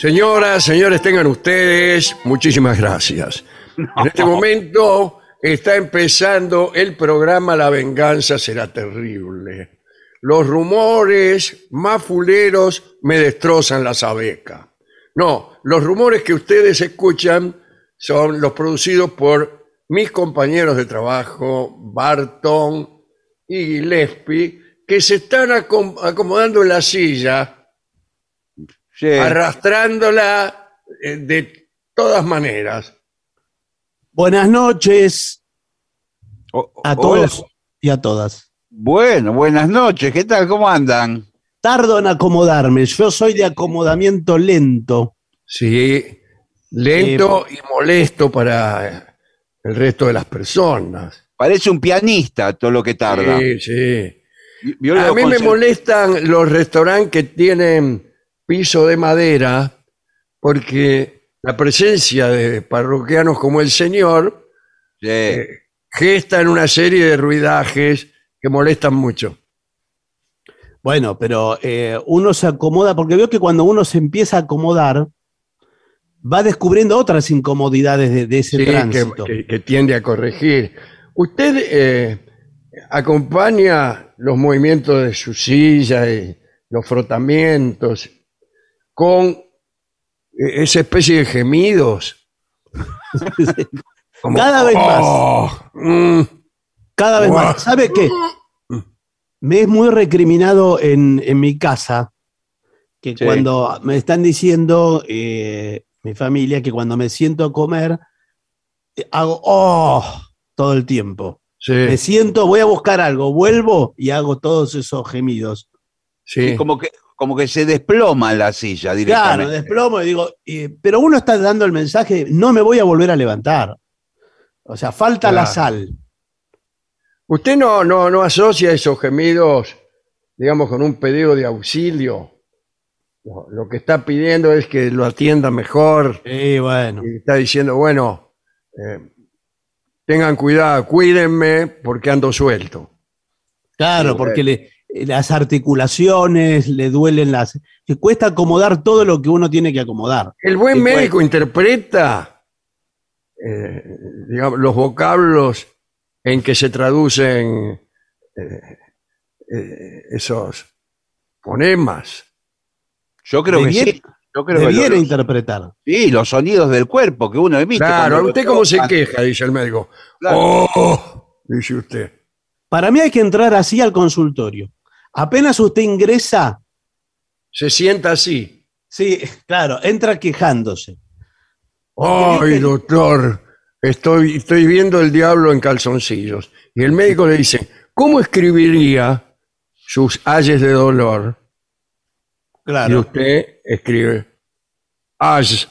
Señoras, señores, tengan ustedes muchísimas gracias. En este momento está empezando el programa La venganza será terrible. Los rumores más fuleros me destrozan la sabeca. No, los rumores que ustedes escuchan son los producidos por mis compañeros de trabajo, Barton y Gillespie, que se están acom- acomodando en la silla Sí. arrastrándola eh, de todas maneras. Buenas noches O- a hola. todos y a todas. Bueno, buenas noches. ¿Qué tal? ¿Cómo andan? Tardo en acomodarme, yo soy de acomodamiento lento. Sí, lento y molesto para el resto de las personas. Parece un pianista todo lo que tarda. Sí, sí. Vio A mí me molestan los restaurantes que tienen piso de madera porque la presencia de parroquianos como el señor Sí. eh, gestan una serie de ruidajes que molestan mucho. Bueno, pero eh, uno se acomoda, porque veo que cuando uno se empieza a acomodar, va descubriendo otras incomodidades de, de ese Sí, que, tránsito. que- que tiende a corregir. ¿Usted eh, acompaña los movimientos de su silla y los frotamientos con eh, esa especie de gemidos? Como, Cada vez más. "Oh, mm", Cada vez más. ¿Sabe qué? Me es muy recriminado en, en mi casa que Sí. cuando me están diciendo eh, mi familia que cuando me siento a comer eh, hago oh todo el tiempo. sí, Me siento, voy a buscar algo, vuelvo y hago todos esos gemidos. sí. Como que, como que se desploma la silla Claro, directamente. desplomo y digo, eh, pero uno está dando el mensaje, no me voy a volver a levantar. O sea, falta la Claro. sal. ¿Usted no, no, no asocia esos gemidos, digamos, con un pedido de auxilio? Lo, lo que está pidiendo es que lo atienda mejor. Y bueno, y está diciendo, bueno, eh, tengan cuidado, cuídenme porque ando suelto. claro, Sí, porque le- las articulaciones le duelen las. que cuesta acomodar todo lo que uno tiene que acomodar. El buen médico interpreta eh, digamos, los vocablos en que se traducen eh, eh, esos fonemas. Yo creo que sí. Yo creo que Debiera los- interpretar. sí, los sonidos del cuerpo que uno emite. Claro, ¿usted cómo se queja? Dice el médico. Claro. ¡Oh! Dice usted. Para mí hay que entrar así al consultorio. Apenas usted ingresa, Se sienta así. sí, claro, entra quejándose. ¡Ay, doctor! Estoy, estoy viendo el diablo en calzoncillos. Y el médico le dice, ¿cómo escribiría sus ayes de dolor? Y Claro. usted escribe, ayes.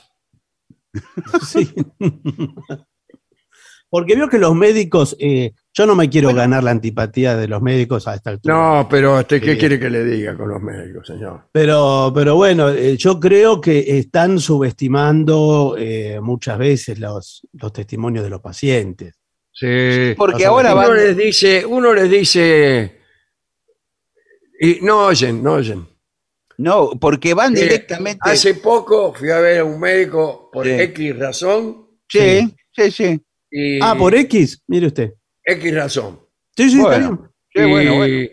Sí. Porque veo que los médicos, eh, yo no me quiero ganar la antipatía de los médicos a esta altura. No, pero ¿usted qué Sí. quiere que le diga con los médicos, señor? Pero, pero bueno, eh, yo creo que están subestimando eh, muchas veces los, los testimonios de los pacientes. Sí. Porque ahora ver. uno van. les dice, uno les dice, y no oyen, no oyen. No, porque van Eh, directamente. Hace poco fui a ver a un médico por Sí. X razón Sí, sí, sí. Y Ah, por X, mire usted. X razón. Sí, sí, está bien. Bueno, bueno.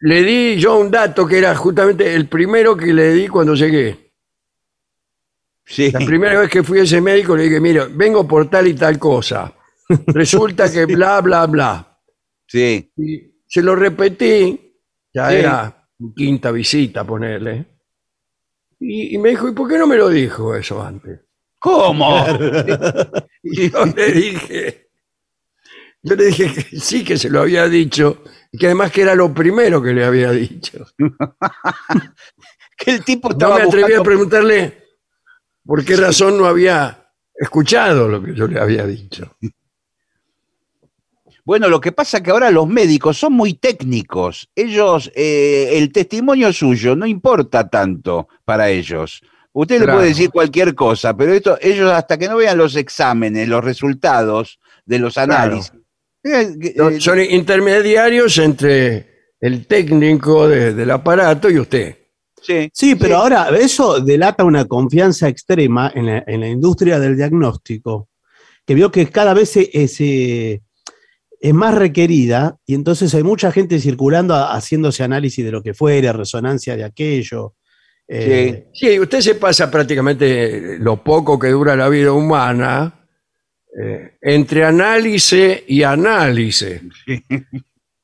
Le di yo un dato que era justamente el primero que le di cuando llegué. Sí. La primera vez que fui a ese médico le dije, mira, vengo por tal y tal cosa. Resulta que bla, bla, bla. Sí. Y se lo repetí, ya Sí. era mi quinta visita, ponerle. Y, y me dijo, ¿y por qué no me lo dijo eso antes? ¿Cómo? Y yo le dije, yo le dije que sí que se lo había dicho, y que además que era lo primero que le había dicho. que el tipo No estaba me atreví a preguntarle por qué razón no había escuchado lo que yo le había dicho. Bueno, lo que pasa es que ahora los médicos son muy técnicos. Ellos, eh, el testimonio suyo no importa tanto para ellos. Usted le puede decir cualquier cosa, pero esto, ellos hasta que no vean los exámenes, los resultados de los análisis. eh, eh, Son- Son intermediarios entre el técnico de- del aparato y usted. sí, Sí, pero ahora eso delata una confianza extrema en la, en la industria del diagnóstico, que vio que cada vez se- eh, se- es más requerida y entonces hay mucha gente circulando a- haciéndose análisis de lo que fuera, resonancia de aquello. Eh, Sí, usted se pasa prácticamente lo poco que dura la vida humana eh, entre análisis y análisis.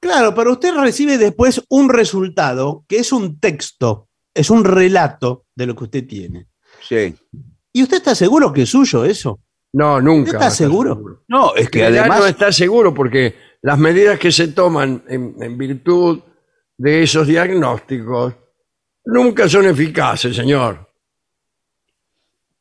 Claro, pero usted recibe después un resultado que es un texto, es un relato de lo que usted tiene. sí. ¿Y usted está seguro que es suyo eso? No, nunca. ¿Está va a estar seguro? No, es que Que además. no está seguro porque las medidas que se toman en, en virtud de esos diagnósticos nunca son eficaces, señor.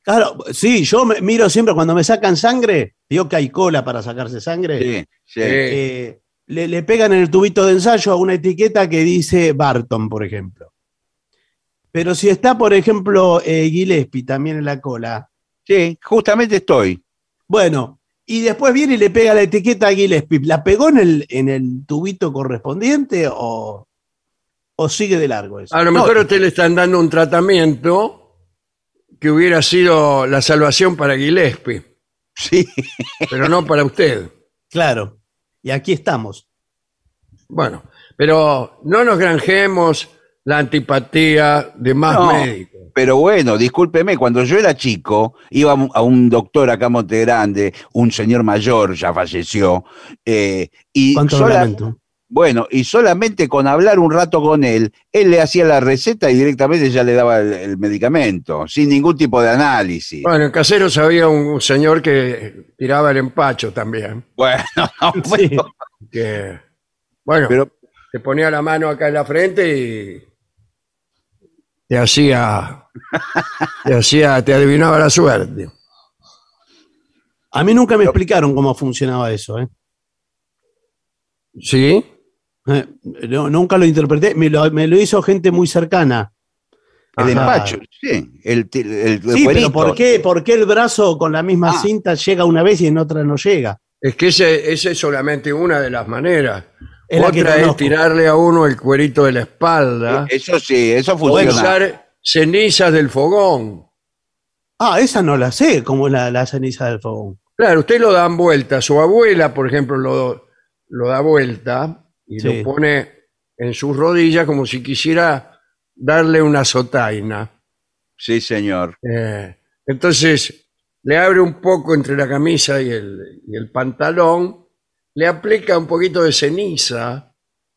Claro, sí, yo me- miro siempre cuando me sacan sangre, digo que hay cola para sacarse sangre. Sí, sí. eh, le, le pegan en el tubito de ensayo a una etiqueta que dice Barton, por ejemplo. Pero si está, por ejemplo, eh, Gillespie también en la cola, Sí, justamente estoy. bueno, y después viene y le pega la etiqueta a Gillespie, ¿la pegó en el, en el tubito correspondiente o, o sigue de largo eso? A lo No, mejor a usted le están dando un tratamiento que hubiera sido la salvación para Gillespie, Sí. pero no para usted. Claro, y aquí estamos. Bueno, pero no nos granjemos la antipatía de más No. médicos. Pero bueno, discúlpeme, cuando yo era chico, iba a un- doctor acá en Monte Grande, un señor mayor, ya falleció, eh, y ¿Cuánto sola- lamento? Bueno, y solamente con hablar un rato con él, él le hacía la receta y directamente ya le daba el, el medicamento, sin ningún tipo de análisis. Bueno, en Caseros había un señor que tiraba el empacho también. Bueno, no, Sí. bueno, Que, bueno, pero te ponía la mano acá en la frente y te hacía, te hacía, te adivinaba la suerte. A mí nunca me explicaron cómo funcionaba eso, ¿eh? ¿Sí? Eh, no, nunca lo interpreté, me lo, me lo hizo gente muy cercana. el empacho, sí, el, el, el Sí, pero. ¿por qué, ¿por qué el brazo con la misma Ah. cinta llega una vez y en otra no llega? Es que ese, ese es solamente una de las maneras. Es la que Otra es tirarle a uno el cuerito de la espalda Eso sí, eso o funciona. usar cenizas del fogón. Ah, esa no la sé, como la, la ceniza del fogón. Claro, usted lo dan vuelta. Su abuela, por ejemplo, lo, lo da vuelta y Sí. lo pone en sus rodillas como si quisiera darle una sotaina. Sí, señor. Eh, entonces, le abre un poco entre la camisa y el, y el pantalón, le aplica un poquito de ceniza,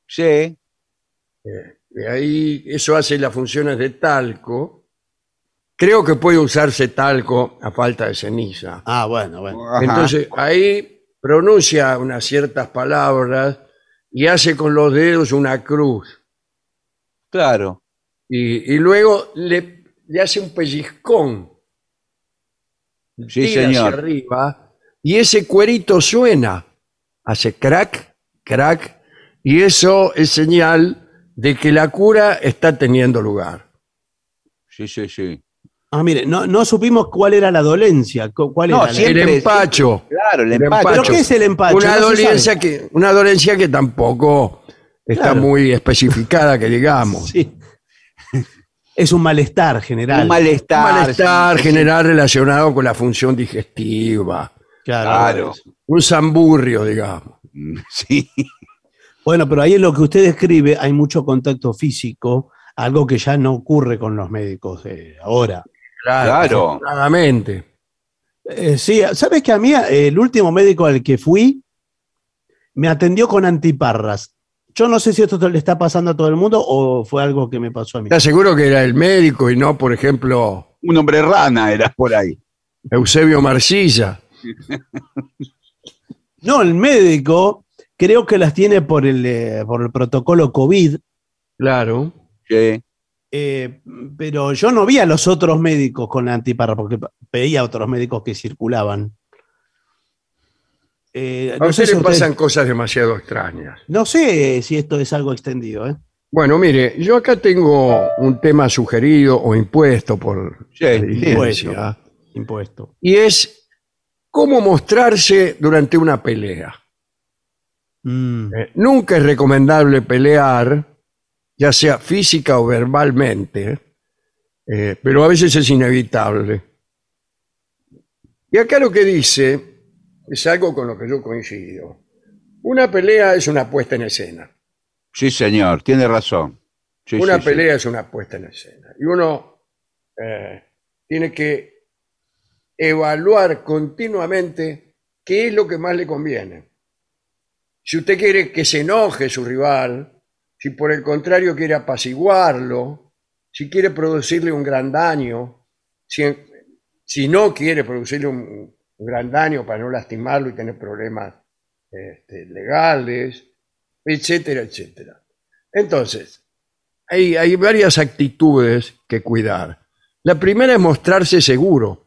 Sí. y ahí eso hace las funciones de talco. Creo que puede usarse talco a falta de ceniza. Ah, bueno, bueno. Ajá. Entonces, ahí pronuncia unas ciertas palabras y hace con los dedos una cruz. Claro. Y, y luego le, le hace un pellizcón. Sí, tira señor. hacia arriba y ese cuerito suena. Hace crack, crack, y eso es señal de que la cura está teniendo lugar. Sí, sí, sí. Ah, mire, no, no supimos cuál era la dolencia. cu- ¿Cuál No, era siempre- el empacho. Claro, el El empacho. ¿Pero qué es el empacho? Una No dolencia, que, una dolencia que tampoco está Claro. muy especificada, que digamos. Sí. Es un malestar general. Un malestar. Un malestar sí, sí, general relacionado con la función digestiva. Claro. Claro. Un zamburrio, digamos. Sí. Bueno, Bueno, pero ahí en lo que usted describe hay mucho contacto físico, algo que ya no ocurre con los médicos de ahora. Claro. Afortunadamente. Eh, sí, ¿sabes que a mí eh, el último médico al que fui me atendió con antiparras? Yo no sé si esto le está pasando a todo el mundo o fue algo que me pasó a mí. ¿Estás seguro que era el médico y no, por ejemplo, Un hombre rana era por ahí. Eusebio Marcilla? No, el médico creo que las tiene por el, eh, por el protocolo COVID, Claro. Sí. Eh, pero yo no vi a los otros médicos con la antiparra porque veía a otros médicos que circulaban. Eh, A no, sé usted si pasan cosas demasiado extrañas. no sé si esto es algo extendido. ¿eh? Bueno, mire, yo acá tengo un tema sugerido o impuesto por Sí, dirigencia, Impuesto. y es cómo mostrarse durante una pelea. Mm, Eh, nunca es recomendable pelear, ya sea física o verbalmente, eh, pero a veces es inevitable. Y acá lo que dice es algo con lo que yo coincido. Una pelea es una puesta en escena. Sí, señor. Tiene razón. Sí, una sí, sí. pelea es una puesta en escena. Y uno eh, tiene que evaluar continuamente qué es lo que más le conviene. Si usted quiere que se enoje su rival, si por el contrario quiere apaciguarlo, si quiere producirle un gran daño, si, si no quiere producirle un, un gran daño para no lastimarlo y tener problemas este, legales, etcétera, etcétera. Entonces, hay, hay varias actitudes que cuidar. La primera es mostrarse seguro.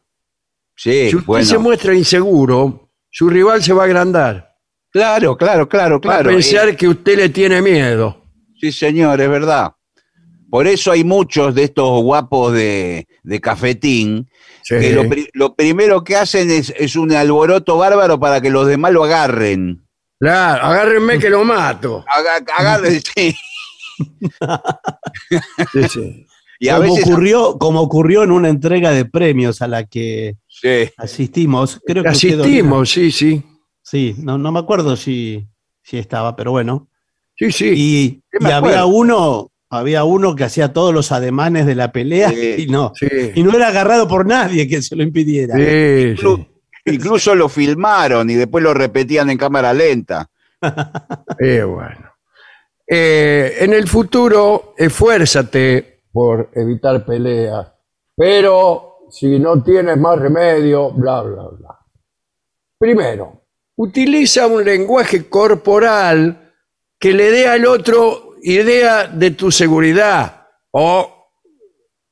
Sí, si usted bueno. se muestra inseguro, su rival se va a agrandar. Claro, claro, claro, Va claro. a pensar Eh, que usted le tiene miedo. Sí, señor, es verdad. Por eso hay muchos de estos guapos de, de cafetín Sí. que lo, pri- lo primero que hacen es, es un alboroto bárbaro para que los demás lo agarren. Claro, agárrenme que lo mato. Aga- agarren, sí. Sí, sí. Y a como, veces. ocurrió, como ocurrió en una entrega de premios a la que Sí. asistimos. Creo que Asistimos, sí, sí. Sí, no, no me acuerdo si, si estaba, pero bueno. Sí, sí. Y, había uno, había uno que hacía todos los ademanes de la pelea Sí, y no. sí. Y no era agarrado por nadie que se lo impidiera. Sí, sí. Inclu- Incluso lo filmaron y después lo repetían en cámara lenta. Eh, bueno. Eh, en el futuro, esfuérzate por evitar peleas, pero si no tienes más remedio, bla, bla, bla. Primero, utiliza un lenguaje corporal que le dé al otro idea de tu seguridad o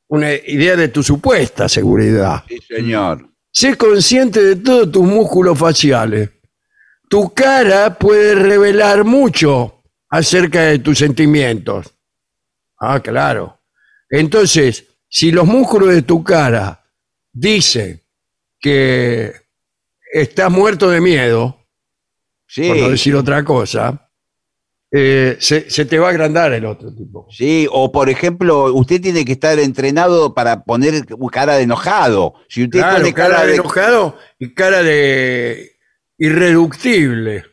una idea de tu supuesta seguridad. Sí, señor. Sé consciente de todos tus músculos faciales. Tu cara puede revelar mucho acerca de tus sentimientos. Ah, claro. Entonces, si los músculos de tu cara dicen que estás muerto de miedo, Sí. por no decir otra cosa, eh, se, se te va a agrandar el otro tipo. Sí, o por ejemplo, usted tiene que estar entrenado para poner cara de enojado. Si usted Claro, pone cara, cara de enojado y cara de irreductible.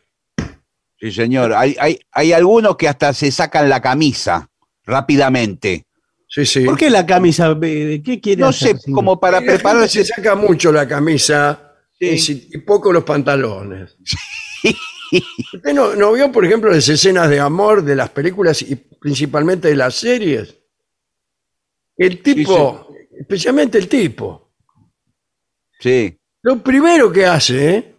Sí, señor. Hay, hay, hay algunos que hasta se sacan la camisa rápidamente. Sí, sí. ¿Por qué la camisa? Eh, ¿Qué quiere No hacer, sé, como para gente prepararse. Se saca mucho la camisa Sí. y poco los pantalones. ¿Usted no, no vio, por ejemplo, las escenas de amor de las películas y principalmente de las series? El tipo, especialmente el tipo, Sí. lo primero que hace, ¿eh?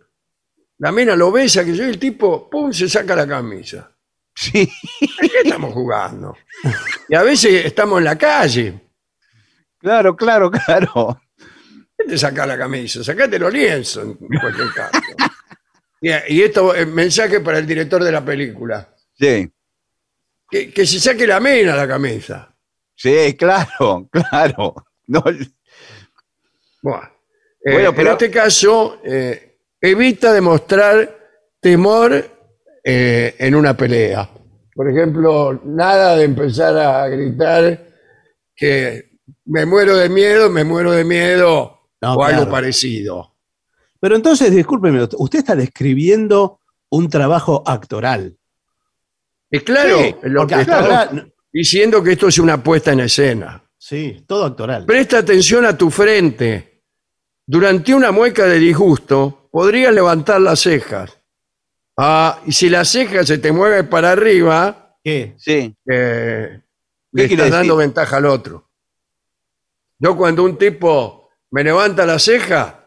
la mina lo besa, que yo, el tipo, pum, se saca la camisa. Sí. ¿A qué estamos jugando? Y a veces estamos en la calle. Claro, claro, claro. ¿Qué te saca la camisa? Sacate los lienzos en cualquier caso. y, y esto es mensaje para el director de la película. Sí. Que, que se saque la mina la camisa. Sí, claro, claro. No, Bueno, eh, Bueno, pero- en este caso, eh, evita demostrar temor eh, en una pelea. Por ejemplo, nada de empezar a gritar que me muero de miedo, me muero de miedo, No, o algo parecido. Pero entonces, discúlpeme, usted está describiendo un trabajo actoral. Y claro, Sí, lo que ahora- diciendo que esto es una puesta en escena. Sí, todo actoral. Presta atención a tu frente. Durante una mueca de disgusto, podrías levantar las cejas. Ah, y si la ceja se te mueve para arriba, ¿Qué? sí. eh, ¿Qué le estás dando decir? ventaja al otro. Yo cuando un tipo me levanta la ceja,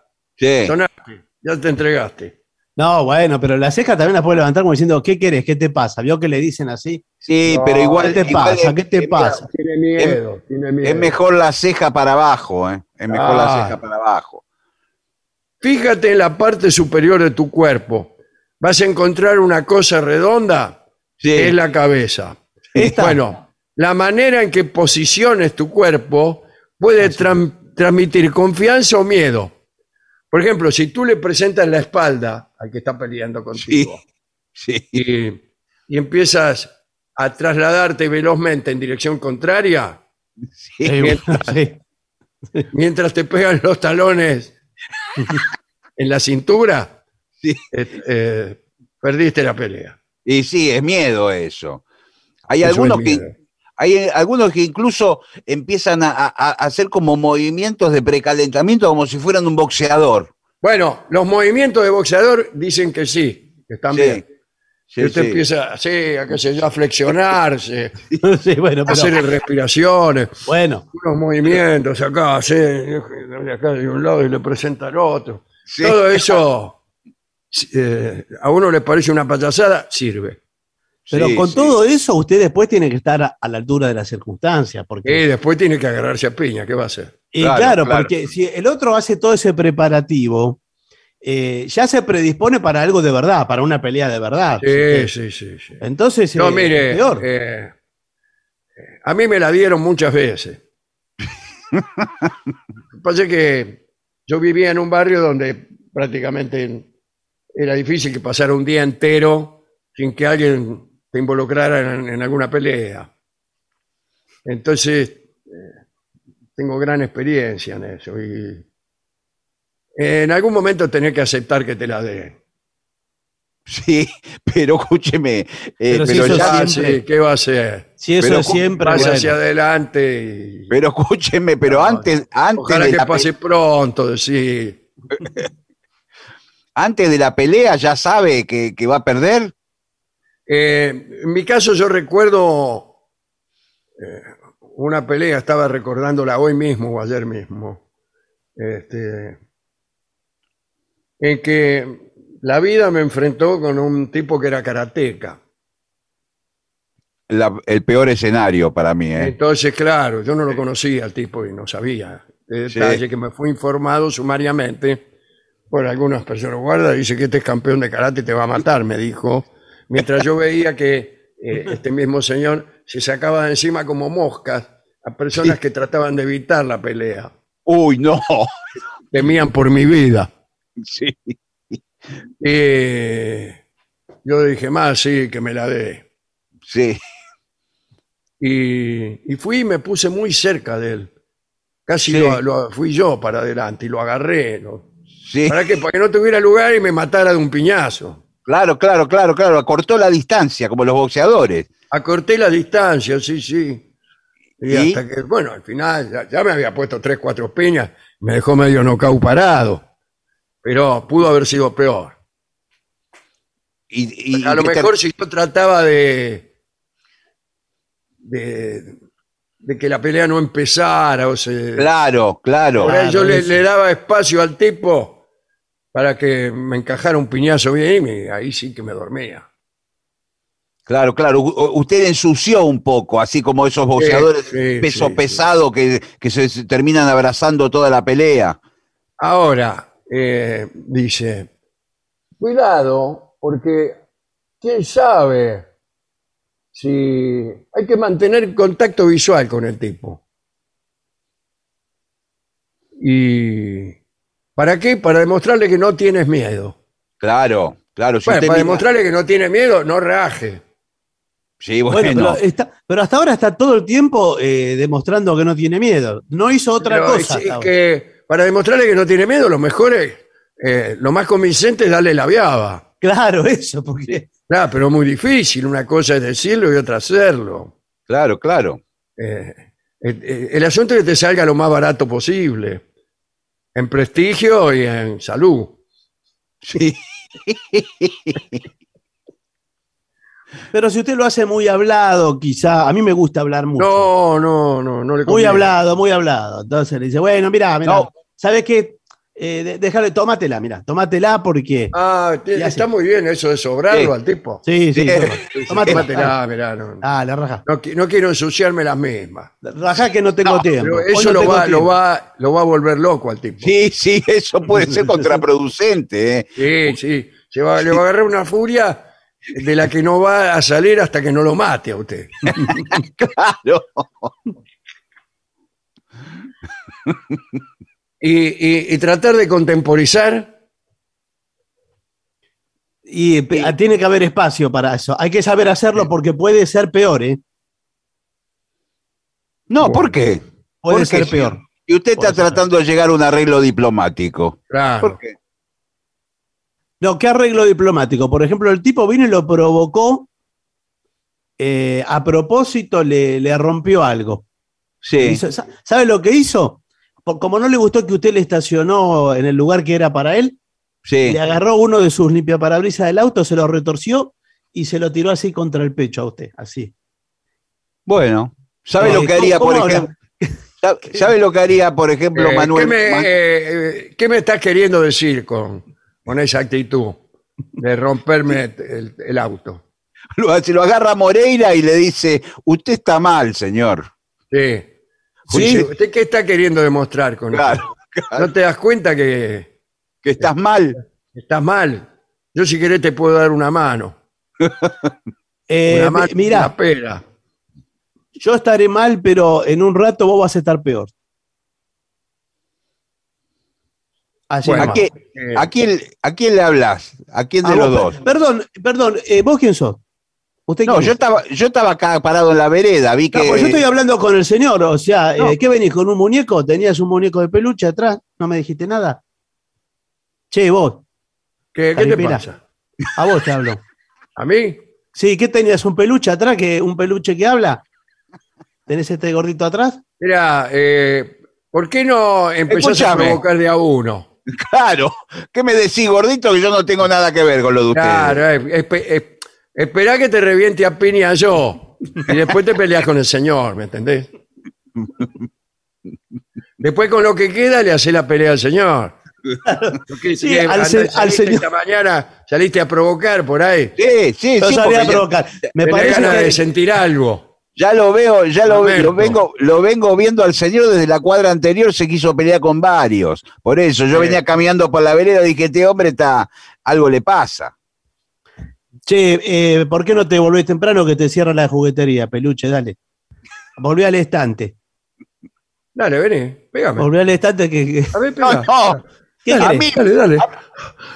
Sí. sonaste, ya te entregaste. No, bueno, pero la ceja también la puede levantar como diciendo, ¿qué querés? ¿Qué te pasa? ¿Vio que le dicen así? Sí, No, pero igual. ¿Qué te igual pasa? es- ¿Qué te es- pasa? Tiene miedo, tiene miedo. Es mejor la ceja para abajo, ¿eh? Es mejor la Ah. ceja para abajo. Fíjate en la parte superior de tu cuerpo. Vas a encontrar una cosa redonda, Sí. que es la cabeza. Esta. Bueno, la manera en que posiciones tu cuerpo puede tran- transmitir confianza o miedo. Por ejemplo, si tú le presentas la espalda al que está peleando contigo Sí. y, y empiezas a trasladarte velozmente en dirección contraria, Sí. Sí, mientras- sí. mientras te pegan los talones en la cintura, Sí. eh, eh, perdiste la pelea. Y sí, es miedo eso. Hay Eso algunos es que. Hay eh, algunos que incluso empiezan a, a- a hacer como movimientos de precalentamiento como si fueran un boxeador. Bueno, los movimientos de boxeador dicen que sí, que están Sí. bien. Sí, usted sí. empieza así, a, qué sé yo, a flexionarse, Sí, bueno, a pero, hacer respiraciones, bueno, unos movimientos acá, así, de acá de un lado y le presenta al otro. Todo eso, eh, a uno le parece una payasada, sirve. Pero Sí, con sí. todo eso usted después tiene que estar a, a la altura de las circunstancias. Porque, Y después tiene que agarrarse a piña, ¿qué va a hacer? y claro, claro, claro. porque si el otro hace todo ese preparativo, eh, ya se predispone para algo de verdad, para una pelea de verdad. Sí, sí, sí. sí. Entonces, No, eh, mire, es peor. eh, a mí me la dieron muchas veces. Lo que pasa es que yo vivía en un barrio donde prácticamente era difícil que pasara un día entero sin que alguien te involucrara en, en alguna pelea. Entonces, eh, tengo gran experiencia en eso. Y en algún momento tenés que aceptar que te la den. Sí, pero escúcheme, eh, Pero pero, si eso ya- siempre- sí, ¿qué va a hacer? si eso pero es ¿cómo siempre. Vas bueno. hacia adelante y pero escúcheme, pero No, antes, antes ojalá de que la pase pronto, decir. antes de la pelea ya sabe que, que va a perder. Eh, en mi caso yo recuerdo eh, una pelea, estaba recordándola hoy mismo o ayer mismo, este, en que la vida me enfrentó con un tipo que era karateca. La- el peor escenario para mí, ¿eh? Entonces, claro, yo no lo conocía al tipo y no sabía de Sí. detalle que me fue informado sumariamente por algunas personas. Guarda, dice que este es campeón de karate y te va a matar, me dijo. Mientras yo veía que eh, este mismo señor se sacaba de encima como moscas a personas que trataban de evitar la pelea. Uy, no. Temían por mi vida. Sí. Eh, yo dije, más, sí, que me la dé. Sí. Y, y fui y me puse muy cerca de él. Casi Sí. lo, lo- fui yo para adelante y lo agarré. lo- Sí. para, que, para que no tuviera lugar y me matara de un piñazo. Claro, claro, claro, claro. Acortó la distancia, como los boxeadores. Acorté la distancia, sí, sí. Y, ¿Y? hasta que, bueno, al final ya, ya me había puesto tres, cuatro piñas, me dejó medio nocao parado. Pero pudo haber sido peor. Y, y- A lo te- mejor si yo trataba de, de, de que la pelea no empezara, o se, Claro, claro. yo Claro, le, eso. le daba espacio al tipo para que me encajara un piñazo bien y ahí sí que me dormía. Claro, claro. U- Usted ensució un poco, así como esos boxeadores sí, peso sí, pesado Que, que se se terminan abrazando toda la pelea. Ahora, eh, dice, cuidado, porque quién sabe si hay que mantener contacto visual con el tipo. ¿Y para qué? Para demostrarle que no tienes miedo. Claro, claro. Si Bueno, usted para mira- demostrarle que no tiene miedo, no raje. Sí, Bueno, bueno. pero, está- pero hasta ahora está todo el tiempo eh, demostrando que no tiene miedo. No hizo otra Pero cosa. es- es hasta ahora. que para demostrarle que no tiene miedo, lo mejor es, eh, lo más convincente es darle la viaba. Claro, eso, porque Claro, pero muy difícil. Una cosa es decirlo y otra hacerlo. Claro, claro. Eh, eh, eh, el asunto es que te salga lo más barato posible. En prestigio y en salud. Sí. Pero si usted lo hace muy hablado, quizá, a mí me gusta hablar mucho. No, no, no, no le muy conviene. hablado, muy hablado. Entonces le dice, bueno, mira, mira, No. ¿sabes qué? Eh, de- déjale, tómatela, mira, tómatela porque. Ah, está muy bien eso de sobrarlo Sí. al tipo. Sí, sí, Sí. tómatela. Tómatela, mirá, no, Ah, la raja. no qui- no quiero ensuciarme las mismas. Raja que no tengo No, tiempo. Pero eso no lo, tengo va, lo, va, lo va a volver loco al tipo. Sí, sí, eso puede ser contraproducente. ¿eh? Sí, sí. Se va, Le va a agarrar una furia de la que no va a salir hasta que no lo mate a usted. Claro. Y, y- y tratar de contemporizar. Y pe- ah, tiene que haber espacio para eso. Hay que saber hacerlo porque puede ser peor, ¿eh? No, ¿por qué? Puede ¿Por qué, ser peor. Y usted está Puede ser tratando de llegar a un arreglo diplomático. Claro. ¿Por qué? No, ¿qué arreglo diplomático? Por ejemplo, el tipo vino y lo provocó. eh, a propósito, le, le rompió algo. Sí. Hizo- sa- ¿Sabe lo que hizo? Como no le gustó que usted le estacionó en el lugar que era para él, Sí. le agarró uno de sus limpiaparabrisas del auto, se lo retorció y se lo tiró así contra el pecho a usted, así. Bueno, ¿sabe Eh, lo que ¿cómo- haría, por ejemplo? ¿Sabe- ¿Sabe lo que haría, por ejemplo, Eh, Manuel? ¿qué, me, Man- eh, eh, qué me estás queriendo decir con, con esa actitud de romperme el, el auto? Lo, se lo agarra Moreira y le dice, usted está mal, señor. Sí. Sí. ¿Usted qué está queriendo demostrar con Claro, eso? ¿No te das cuenta que que estás mal. estás mal? Yo si querés te puedo dar una mano. Eh, una mano mi- mirá, una pera. yo estaré mal, pero en un rato vos vas a estar peor. Así Bueno, ¿A, nomás. qué- eh, a quién, ¿A quién le hablas? ¿A quién de los vos, dos? per- Perdón, perdón, eh, ¿vos quién sos? ¿Usted No, yo es? estaba, yo estaba acá parado en la vereda, vi que... No, pues yo estoy hablando con el señor, o sea, No. eh, ¿qué venís con un muñeco? ¿Tenías un muñeco de peluche atrás? ¿No me dijiste nada? Che, vos, ¿Qué, qué te pasa? a vos te hablo. ¿A mí? Sí, ¿qué tenías? ¿Un peluche atrás? que ¿Un peluche que habla? ¿Tenés este gordito atrás? Mira, eh, ¿por qué no empezás a provocar de a uno? Claro, ¿qué me decís, gordito? Que yo no tengo nada que ver con lo de ustedes. Claro, eh, espe- esperá que te reviente a piña yo y después te peleas con el señor, ¿me entendés? Después con lo que queda le hace la pelea al señor. Porque, Sí, que al andá- se- al saliste señor. Esta mañana saliste a provocar por ahí. Sí, sí, Yo sí, sabía porque ya- provocar. Me Tenés parece ganas de que sentir algo. Ya lo veo, ya lo, Roberto. lo vengo, lo vengo viendo al señor desde la cuadra anterior, se quiso pelear con varios. Por eso, yo Sí. venía caminando por la vereda y dije, este hombre está, algo le pasa. Che, eh, ¿por qué no te volvés temprano que te cierra la juguetería, peluche? Dale. Volví al estante. Dale, vení, pégame. Volví al estante que. que- A ver, No, pega. no, ¿Qué a mí, Dale, dale.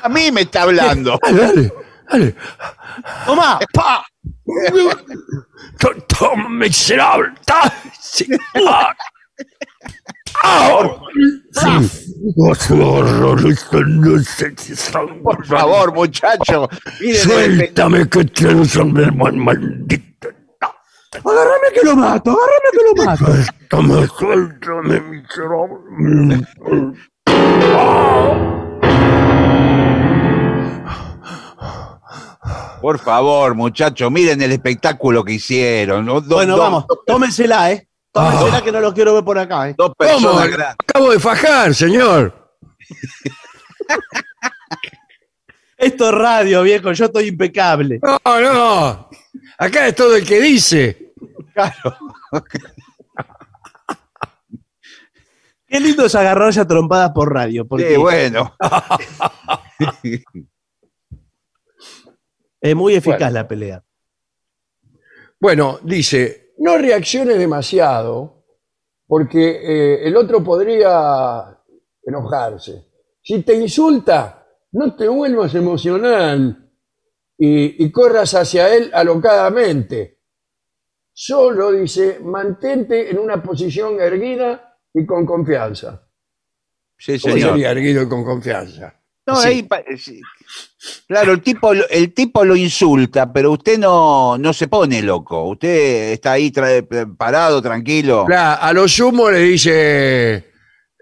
a mí me está hablando. Dale, dale. Dale. ¡Toma! ¡Pa! To- Toma, miserable. Ah. Por favor, muchacho. Miren el espe- Suéltame que hambre, mal- maldito. ¡Agárrame que lo mato! ¡Agárrame que lo mato! Suéltame, suéltame, miserable. Por favor, muchacho, miren el espectáculo que hicieron. Bueno, vamos, tómensela, ¿eh? Tómensela que no lo quiero ver por acá, ¿eh? Dos ¿Cómo? personas grandes. Acabo de fajar, señor. Esto es radio, viejo, yo estoy impecable. No, no. Acá es todo el que dice. Qué lindo es agarrarse a trompadas por radio, porque Sí, bueno. es muy eficaz Bueno. la pelea. Bueno, dice, no reacciones demasiado porque eh, el otro podría enojarse. Si te insulta, no te vuelvas emocional y, y corras hacia él alocadamente. Solo, dice, mantente en una posición erguida y con confianza. Sí, ¿Cómo señor. sería erguido y con confianza? No, Sí. ahí pa- sí. Claro, el tipo, lo- el tipo lo insulta, pero usted no, no se pone loco. Usted está ahí tra- parado, tranquilo. Claro, a lo sumo le dice,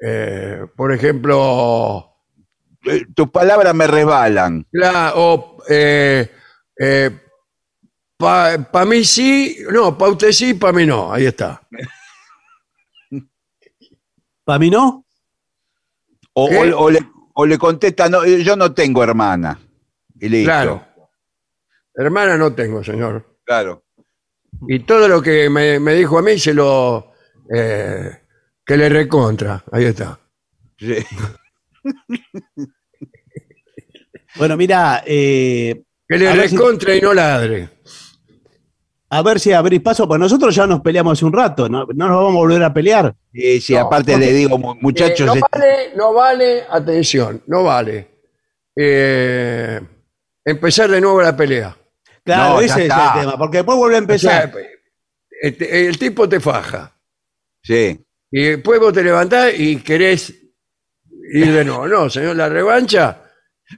eh, por ejemplo, Eh, Tus palabras me resbalan. Claro, o eh, eh, pa, mí sí, no, pa' usted sí, pa' mí no, ahí está. ¿Para mí no? O- o le, o le contesta, no, eh, yo no tengo hermana. Y listo. Claro. Hermana no tengo, señor. Claro. Y todo lo que me, me dijo a mí se lo... eh, que le recontra, ahí está. Sí. Bueno, mira, eh, Que le A recontra y no ladre. A ver si abrís paso, pues nosotros ya nos peleamos hace un rato, ¿no? No nos vamos a volver a pelear. Sí, sí, No, aparte porque- le digo, mu- muchachos, Eh, no, este- vale, no vale, atención, no vale. eh, empezar de nuevo la pelea. Claro, No, ese es el tema, porque después vuelve a O sea, empezar. este, el tipo te faja. sí. Y después vos te levantás y querés ir de nuevo. No, señor, la revancha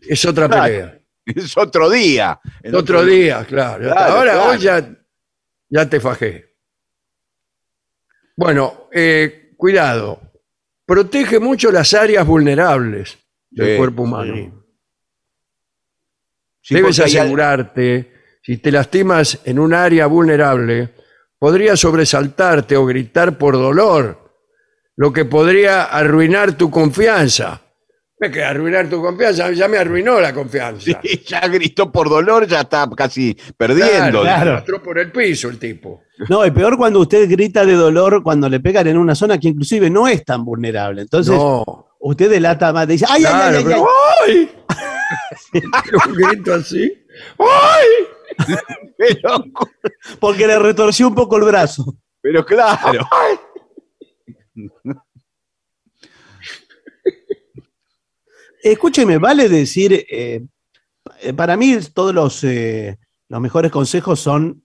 es otra Claro. pelea. Es otro día. El otro día. Claro, Ahora claro. hoy ya, ya te fajé. Bueno, eh, cuidado. Protege mucho las áreas vulnerables del Sí, cuerpo humano. sí. Sí, Debes porque hay al- asegurarte, si te lastimas en un área vulnerable, podría sobresaltarte o gritar por dolor, lo que podría arruinar tu confianza. Es que arruinar tu confianza, ya me arruinó la confianza. Sí, ya gritó por dolor, ya está casi perdiendo. claro. Me arrastró por el piso el tipo. No, es peor cuando usted grita de dolor cuando le pegan en una zona que inclusive no es tan vulnerable. Entonces, no. usted delata más, dice, ¡ay, ay, Claro, ay, ay, pero- ay! ¡ay! un grito así. ¡Ay! Pero, Porque le retorció un poco el brazo. pero claro. Escúcheme, vale decir, eh, para mí todos los, eh, los mejores consejos son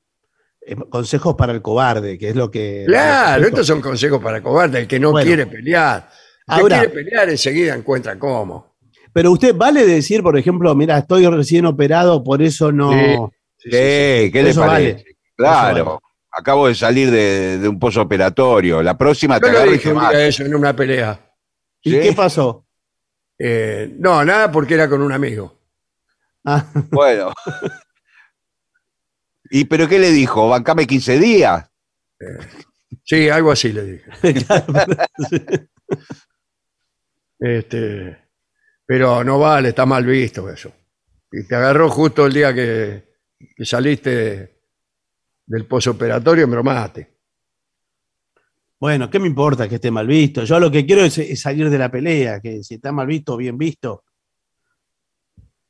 eh, consejos para el cobarde, que es lo que... Claro, estos son consejos para cobarde, el que no Bueno. quiere pelear. El que Ahora- quiere pelear enseguida encuentra cómo. Pero usted vale decir, por ejemplo, mira, estoy recién operado, por eso no... Sí, Sí, ¿qué le Eso parece? vale. Claro. Vale. Acabo de salir de, de un pozo operatorio. La próxima te Yo lo agarro y te mato. eso en una pelea. ¿Y Sí. qué pasó? Eh, no, nada porque era con un amigo. Ah, Bueno. ¿Y pero qué le dijo? ¿Bancame 15 días? Sí, algo así le dije. Este, pero no vale, está mal visto eso. Y te agarró justo el día que, que saliste del posoperatorio, me lo mate. Bueno, ¿qué me importa que esté mal visto? Yo lo que quiero es, es salir de la pelea, que si está mal visto o bien visto.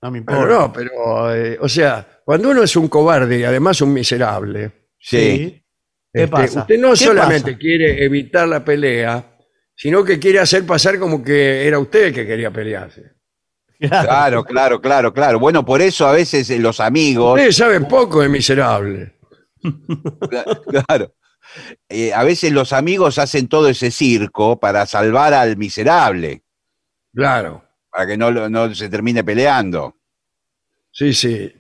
No me importa. Pero no, pero, eh, o sea, cuando uno es un cobarde y además un miserable, Sí. ¿Qué este, pasa? usted no ¿Qué solamente pasa? quiere evitar la pelea, sino que quiere hacer pasar como que era usted el que quería pelearse. Claro, claro, claro, claro. Bueno, por eso a veces eh, los amigos, Ustedes saben poco de miserable. claro, eh, a veces los amigos hacen todo ese circo para salvar al miserable, Claro. para que no, se termine peleando. Sí, sí.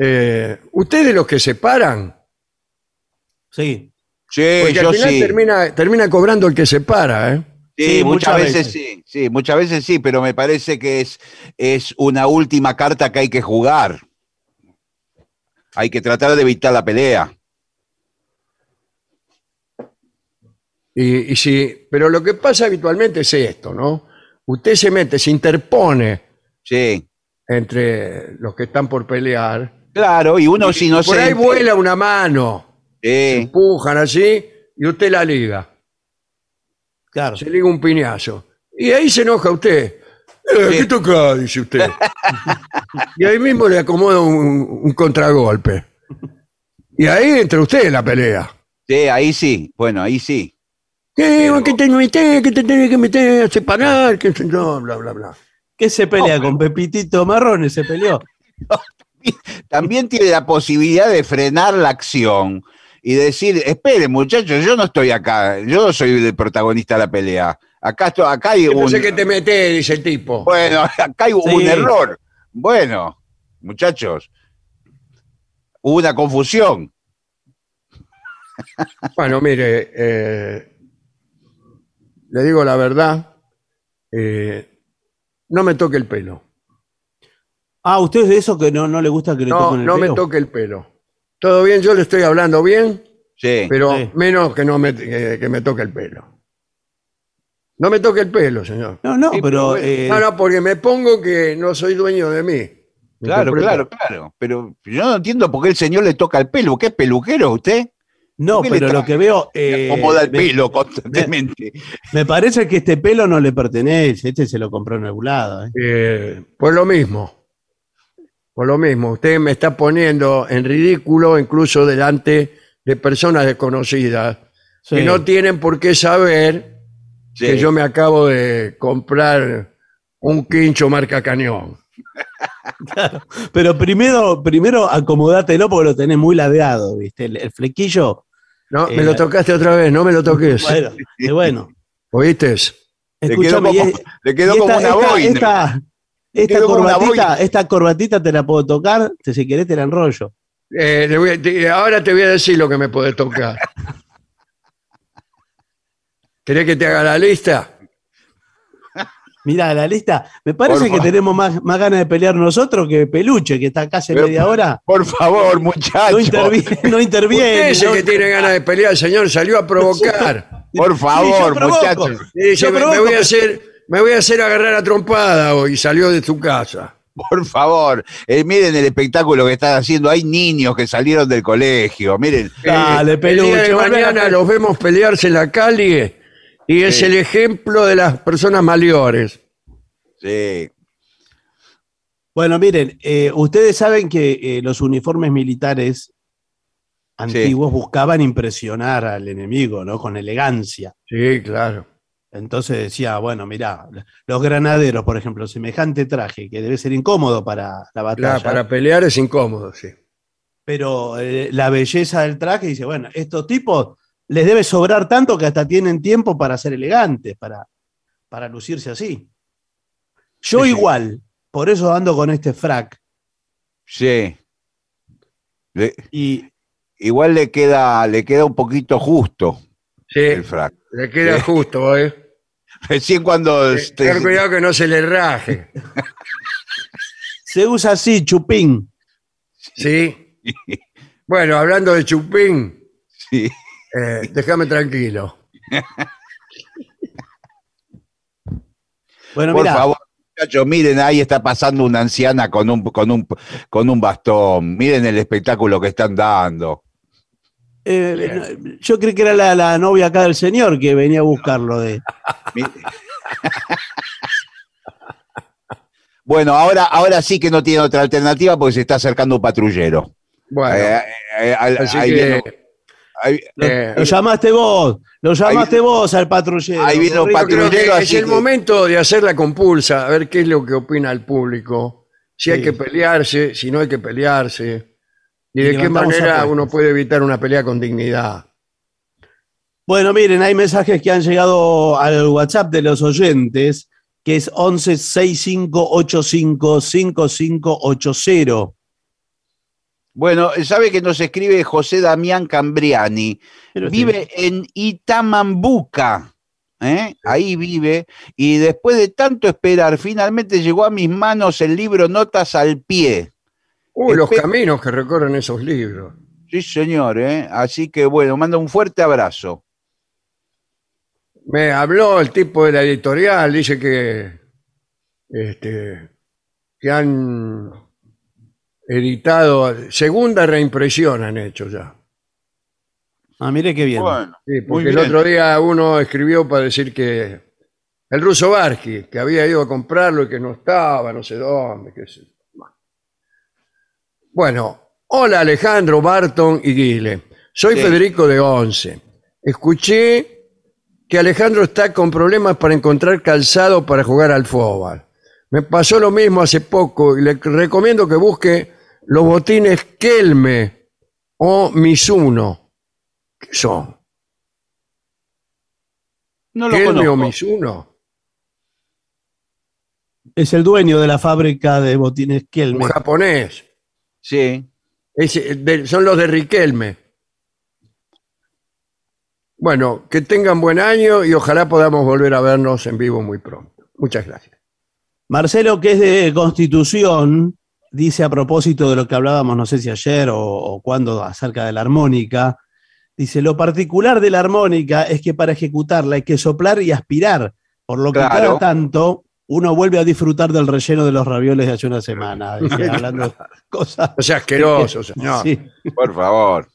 Eh, ¿Ustedes los que se paran? Sí. Sí, Porque yo al final sí. termina, termina cobrando el que se para, ¿eh? Sí, Sí, muchas, muchas veces, veces. sí, sí, muchas veces sí, pero me parece que es, es una última carta que hay que jugar. Hay que tratar de evitar la pelea. Y, y si, pero lo que pasa habitualmente es esto, ¿no? Usted se mete, se interpone Sí, entre los que están por pelear. claro, y uno si no por ahí vuela una mano, se Sí, empujan así y usted la liga. Claro. Se liga un piñazo. Y ahí se enoja usted. Eh, Sí. ¿Qué toca? Dice usted. y ahí mismo le acomoda un, un contragolpe. Y ahí entra usted en la pelea. sí, ahí sí, bueno, ahí sí. ¿Qué? Pero- ¿Qué te metes? ¿Qué te tenés que meter? a separar? ¿Qué? No, bla, bla, bla. ¿Qué se pelea con Pepitito Marrones? Se peleó. También tiene la posibilidad de frenar la acción y decir, espere muchachos, yo no estoy acá, yo no soy el protagonista de la pelea. Acá, estoy, acá hay un... No sé qué te metes, dice el tipo. Bueno, acá hay un Sí. error. Bueno, muchachos, hubo una confusión. Bueno, mire, eh, le digo la verdad, eh, no me toque el pelo. Ah, usted es de eso que no, no le gusta que le No, toquen el no me pelo? toque el pelo. Todo bien, yo le estoy hablando bien, Sí. pero Sí. menos que, no me, que, que me toque el pelo. No me toque el pelo, señor. No, no, Sí, pero eh, No, no, porque me pongo que no soy dueño de mí. ¿Me Claro, claro, claro. Pero yo no entiendo por qué el señor le toca el pelo. ¿Qué es peluquero usted? No, ¿por pero lo que veo... Eh, acomoda el me- pelo constantemente. Me parece que este pelo no le pertenece, este se lo compró en algún lado. ¿eh? Eh, pues lo mismo. Por lo mismo, usted me está poniendo en ridículo incluso delante de personas desconocidas Sí. que no tienen por qué saber Sí. que yo me acabo de comprar un quincho marca cañón. Pero primero, primero acomodátelo porque lo tenés muy ladeado, ¿viste? El, el flequillo, No, Eh, me lo tocaste otra vez, no me lo toques. bueno, es bueno. ¿Oíste? Le quedó como, le quedó como esta- una esta- boina. esta- corbatita, boina. esta corbatita te la puedo tocar, te- si querés te la enrollo. Eh, le voy a- te- ahora te voy a decir lo que me puede tocar. ¿Querés que te haga la lista? Mirá, la lista, me parece Por que tenemos más, más ganas de pelear nosotros que Peluche, que está casi Pero- media hora. Por favor, No muchachos. interviene, no interviene. Usted es el no- que tiene ganas de pelear, señor, salió a provocar. Por favor, muchachos. Dice, Yo me, me voy a hacer, me voy a hacer agarrar a trompada hoy y salió de su casa. Por favor. Eh, miren el espectáculo que están haciendo. Hay niños que salieron del colegio. Miren. Dale, Eh, el día peluche. de mañana los vemos pelearse en la calle y es Sí. el ejemplo de las personas mayores. Sí. Bueno, miren, eh, ustedes saben que eh, los uniformes militares antiguos buscaban impresionar al enemigo, ¿no? Con elegancia. Sí, claro. Entonces decía, bueno, mirá, los granaderos, por ejemplo, semejante traje que debe ser incómodo para la batalla, Claro, para pelear es incómodo, sí. pero eh, la belleza del traje dice, bueno, estos tipos les debe sobrar tanto que hasta tienen tiempo para ser elegantes, para, para lucirse así. Yo Sí, igual, por eso ando con este frac Sí. Le- y igual le queda, le queda un poquito justo Sí, el frac. le queda Sí. justo, ¿eh? Recién cuando. este, Ten cuidado que no se le raje. se usa así, chupín. ¿Sí? Bueno, hablando de chupín, sí. Eh, déjame tranquilo. Bueno, Por favor, muchachos, miren, ahí está pasando una anciana con un, con un, con un bastón. Miren el espectáculo que están dando. eh, no, yo creí que era la, la novia acá del señor que venía a buscarlo de. Bueno, ahora, ahora sí que no tiene otra alternativa porque se está acercando un patrullero. Bueno, Eh, eh, al- así ahí, que viene, Ahí, Eh, Lo llamaste vos, lo llamaste vos al patrullero. ahí que patrullero, es el que- momento de hacer la compulsa, a ver qué es lo que opina el público. Si hay que pelearse, si no hay que pelearse. Y de Y qué levantamos manera uno puede evitar una pelea con dignidad. Bueno, miren, hay mensajes que han llegado al WhatsApp de los oyentes, que es 11 65 85 5580. Bueno, sabe que nos escribe José Damián Cambriani. Pero Vive en Itamambuca. ¿eh? Ahí vive. Y después de tanto esperar, finalmente llegó a mis manos el libro Notas al pie. Uy, los Espe- caminos que recorren esos libros. Sí, señor. ¿eh? Así que bueno, manda un fuerte abrazo. Me habló el tipo de la editorial, dice que, este, que han editado, segunda reimpresión han hecho ya. Ah, mire qué bien. Bueno, Sí, Muy porque el otro día uno escribió para decir que el ruso Barsky, que había ido a comprarlo y que no estaba, no sé dónde, qué sé yo. Bueno, hola Alejandro, Barton y Guile. Soy Sí. Federico de Once. Escuché que Alejandro está con problemas para encontrar calzado para jugar al fútbol. Me pasó lo mismo hace poco y le recomiendo que busque los botines Kelme o Mizuno. ¿Qué son? no lo Kelme o conozco. Mizuno. Es el dueño de la fábrica de botines Un Kelme. japonés. Sí. Es, de- son los de Riquelme. Bueno, que tengan buen año y ojalá podamos volver a vernos en vivo muy pronto. Muchas gracias. Marcelo, que es de Constitución, dice a propósito de lo que hablábamos, no sé si ayer o, o cuando, acerca de la armónica, dice, lo particular de la armónica es que para ejecutarla hay que soplar y aspirar, por lo que Claro. cada tanto uno vuelve a disfrutar del relleno de los ravioles de hace una semana, dice, hablando de cosas. O sea, asqueroso, señor. Sí. Por favor.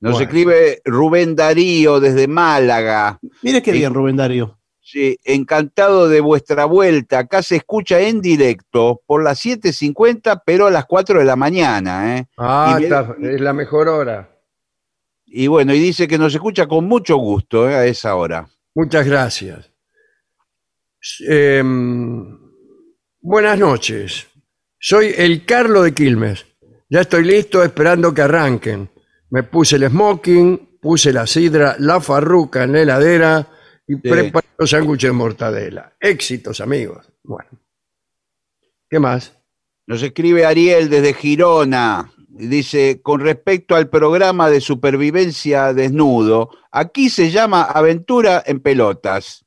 Nos Bueno. escribe Rubén Darío desde Málaga. Mire qué bien, Rubén Darío. Sí, encantado de vuestra vuelta. Acá se escucha en directo por las 7.50, pero a las 4 de la mañana. ¿eh? Ah, Y me- está- es la mejor hora. Y bueno, y dice que nos escucha con mucho gusto ¿eh? a esa hora. Muchas gracias. Em, buenas noches. Soy el Carlo de Quilmes. Ya estoy listo esperando que arranquen. Me puse el smoking, puse la sidra, la farruca en la heladera y preparé los sándwiches de mortadela. Éxitos, amigos. Bueno. ¿Qué más? Nos escribe Ariel desde Girona. y Dice, con respecto al programa de supervivencia desnudo, aquí se llama Aventura en Pelotas.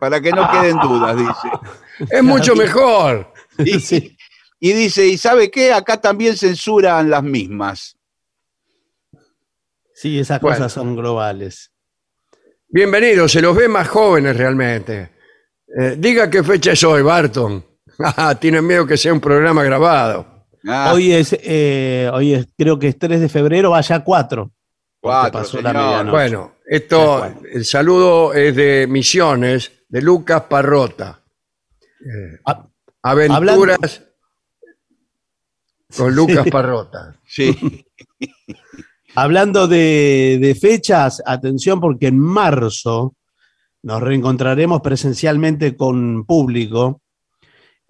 Para que no queden dudas, dice. Es mucho mejor. Y, Sí. y dice, ¿y sabe qué? Acá también censuran las mismas. Sí, esas Bueno. cosas son globales. Bienvenidos, se los ve más jóvenes realmente. Eh, diga qué fecha es hoy, Barton. Ah, Tienen miedo que sea un programa grabado. Ah, Hoy es, eh, hoy es, creo que es 3 de febrero, vaya 4. Cuatro, pasó la señor. medianoche. Bueno, esto, el saludo es de Misiones, de Lucas Parrota. Eh, Ah, aventuras con Lucas Sí. Parrota. sí. Hablando de, de fechas, atención porque en marzo nos reencontraremos presencialmente con público.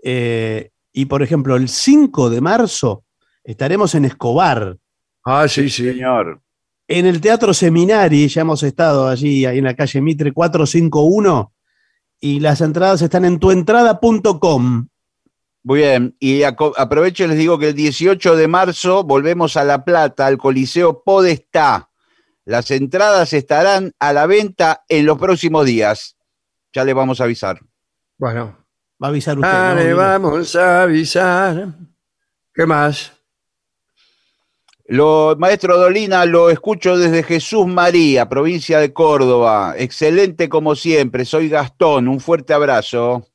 eh, y por ejemplo, el 5 de marzo estaremos en Escobar, Ah, sí, sí. Señor. en el Teatro Seminari, ya hemos estado allí, ahí en la calle Mitre 451, y las entradas están en tuentrada.com. Muy bien, y aprovecho y les digo que el 18 de marzo volvemos a La Plata, al Coliseo Podestá. Las entradas estarán a la venta en los próximos días. Ya les vamos a avisar. Bueno, Va a avisar usted. ah, ¿no? le vamos a avisar. ¿Qué más? Lo, maestro Dolina, lo escucho desde Jesús María, provincia de Córdoba. Excelente como siempre. Soy Gastón. Un fuerte abrazo.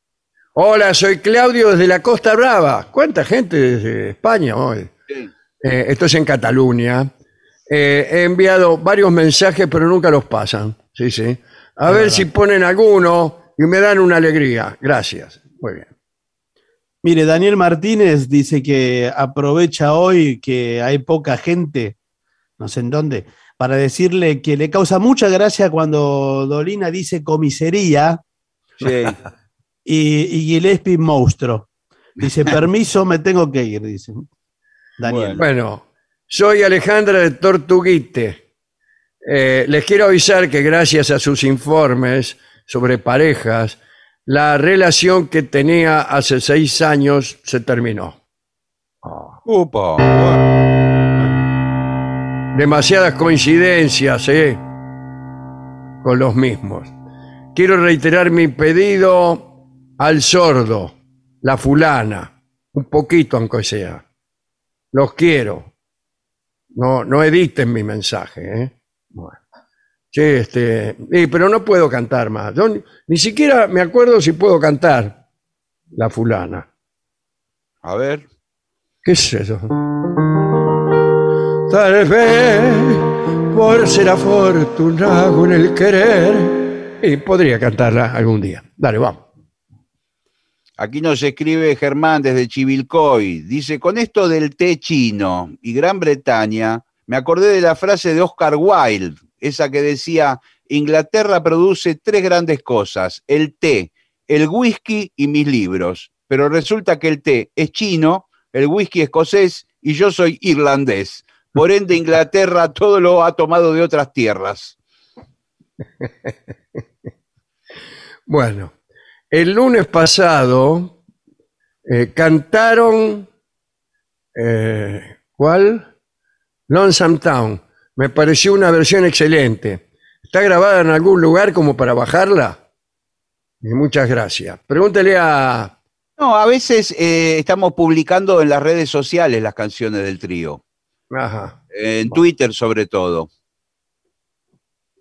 Hola, soy Claudio desde la Costa Brava. ¿Cuánta gente desde España hoy? Eh, esto es en Cataluña. Eh, he enviado varios mensajes, pero nunca los pasan. Sí, sí. A ver verdad. si ponen alguno y me dan una alegría. Gracias. Muy bien. Mire, Daniel Martínez dice que aprovecha hoy que hay poca gente, no sé en dónde, para decirle que le causa mucha gracia cuando Dolina dice comisaría Sí. y, y Gillespie monstruo. Dice, permiso, me tengo que ir, dice. Daniel. Bueno, soy Alejandra de Tortuguite. Eh, les quiero avisar que gracias a sus informes sobre parejas, la relación que tenía hace seis años se terminó. Upa. Demasiadas coincidencias, ¿eh? Con los mismos. Quiero reiterar mi pedido al sordo, la fulana, un poquito aunque sea. Los quiero. No, no editen mi mensaje, ¿eh? Bueno. Sí, este, eh, pero no puedo cantar más. Yo ni, ni siquiera me acuerdo si puedo cantar la fulana. A ver. ¿Qué es eso? Tal vez por ser afortunado en el querer. Y podría cantarla algún día. Dale, vamos. Aquí nos escribe Germán desde Chivilcoy. Dice, con esto del té chino y Gran Bretaña, me acordé de la frase de Oscar Wilde, esa que decía, Inglaterra produce tres grandes cosas, el té, el whisky y mis libros. Pero resulta que el té es chino, el whisky escocés y yo soy irlandés. Por ende, Inglaterra todo lo ha tomado de otras tierras. Bueno, el lunes pasado eh, cantaron. eh, ¿Cuál? Lonesome Town. Me pareció una versión excelente. ¿Está grabada en algún lugar como para bajarla? Y muchas gracias. Pregúntele a. No, a veces eh, estamos publicando en las redes sociales las canciones del trío, Ajá. en Twitter sobre todo.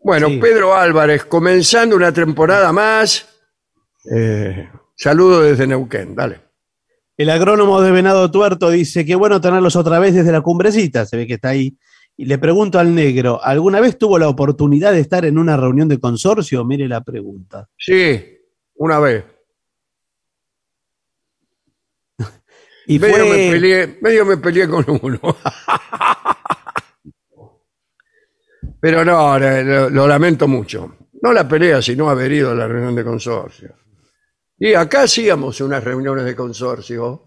Bueno, Sí. Pedro Álvarez, comenzando una temporada más. Eh, saludo desde Neuquén, dale. El agrónomo de Venado Tuerto dice, qué bueno tenerlos otra vez desde la cumbrecita, se ve que está ahí. Y le pregunto al negro, ¿alguna vez tuvo la oportunidad de estar en una reunión de consorcio? Mire la pregunta. Sí, una vez. Y medio, fue, me peleé, medio me peleé con uno. Pero no, lo, lo lamento mucho. No la pelea, sino haber ido a la reunión de consorcio. Y acá hacíamos unas reuniones de consorcio.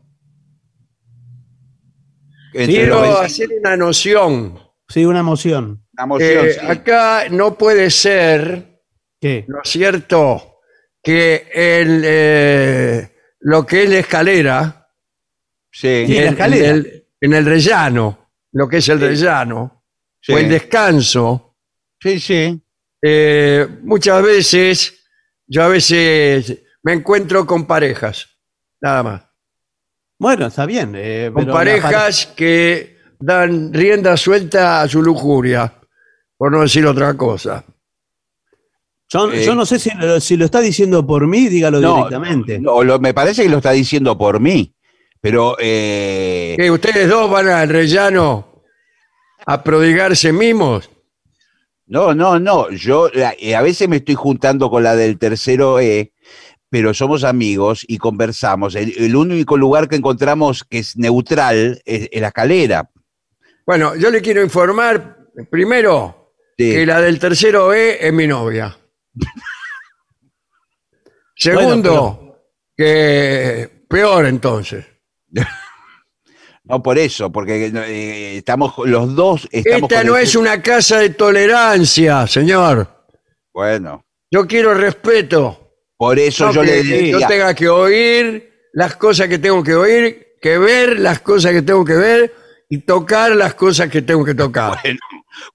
Entre Quiero hacer una noción. sí, una moción, Eh, sí. Acá no puede ser, ¿Qué? ¿no es cierto?, que el, eh, lo que es la escalera, Sí, Sí, la en, escalera. en el, en el rellano, lo que es el rellano, sí. o el descanso, sí, sí. eh, muchas veces, yo a veces me encuentro con parejas, nada más. Bueno, está bien. eh, Con pero parejas que dan rienda suelta a su lujuria, por no decir otra cosa. Yo, Eh, yo no sé si lo, si lo está diciendo por mí, dígalo No, directamente. No, lo- me parece que lo está diciendo por mí, pero eh, que ustedes dos van al rellano a prodigarse mimos. no, no, no. Yo eh, a veces me estoy juntando con la del tercero E, pero somos amigos y conversamos. El, el único lugar que encontramos que es neutral es, es la escalera. Bueno, yo le quiero informar, primero, Sí. que la del tercero E es mi novia. Segundo, que peor entonces. No por eso, porque eh, estamos los dos. Estamos Esta no el- es una casa de tolerancia, señor. Bueno, Yo quiero respeto. Por eso No yo que le yo decía. tenga que oír las cosas que tengo que oír, que ver las cosas que tengo que ver y tocar las cosas que tengo que tocar. Bueno,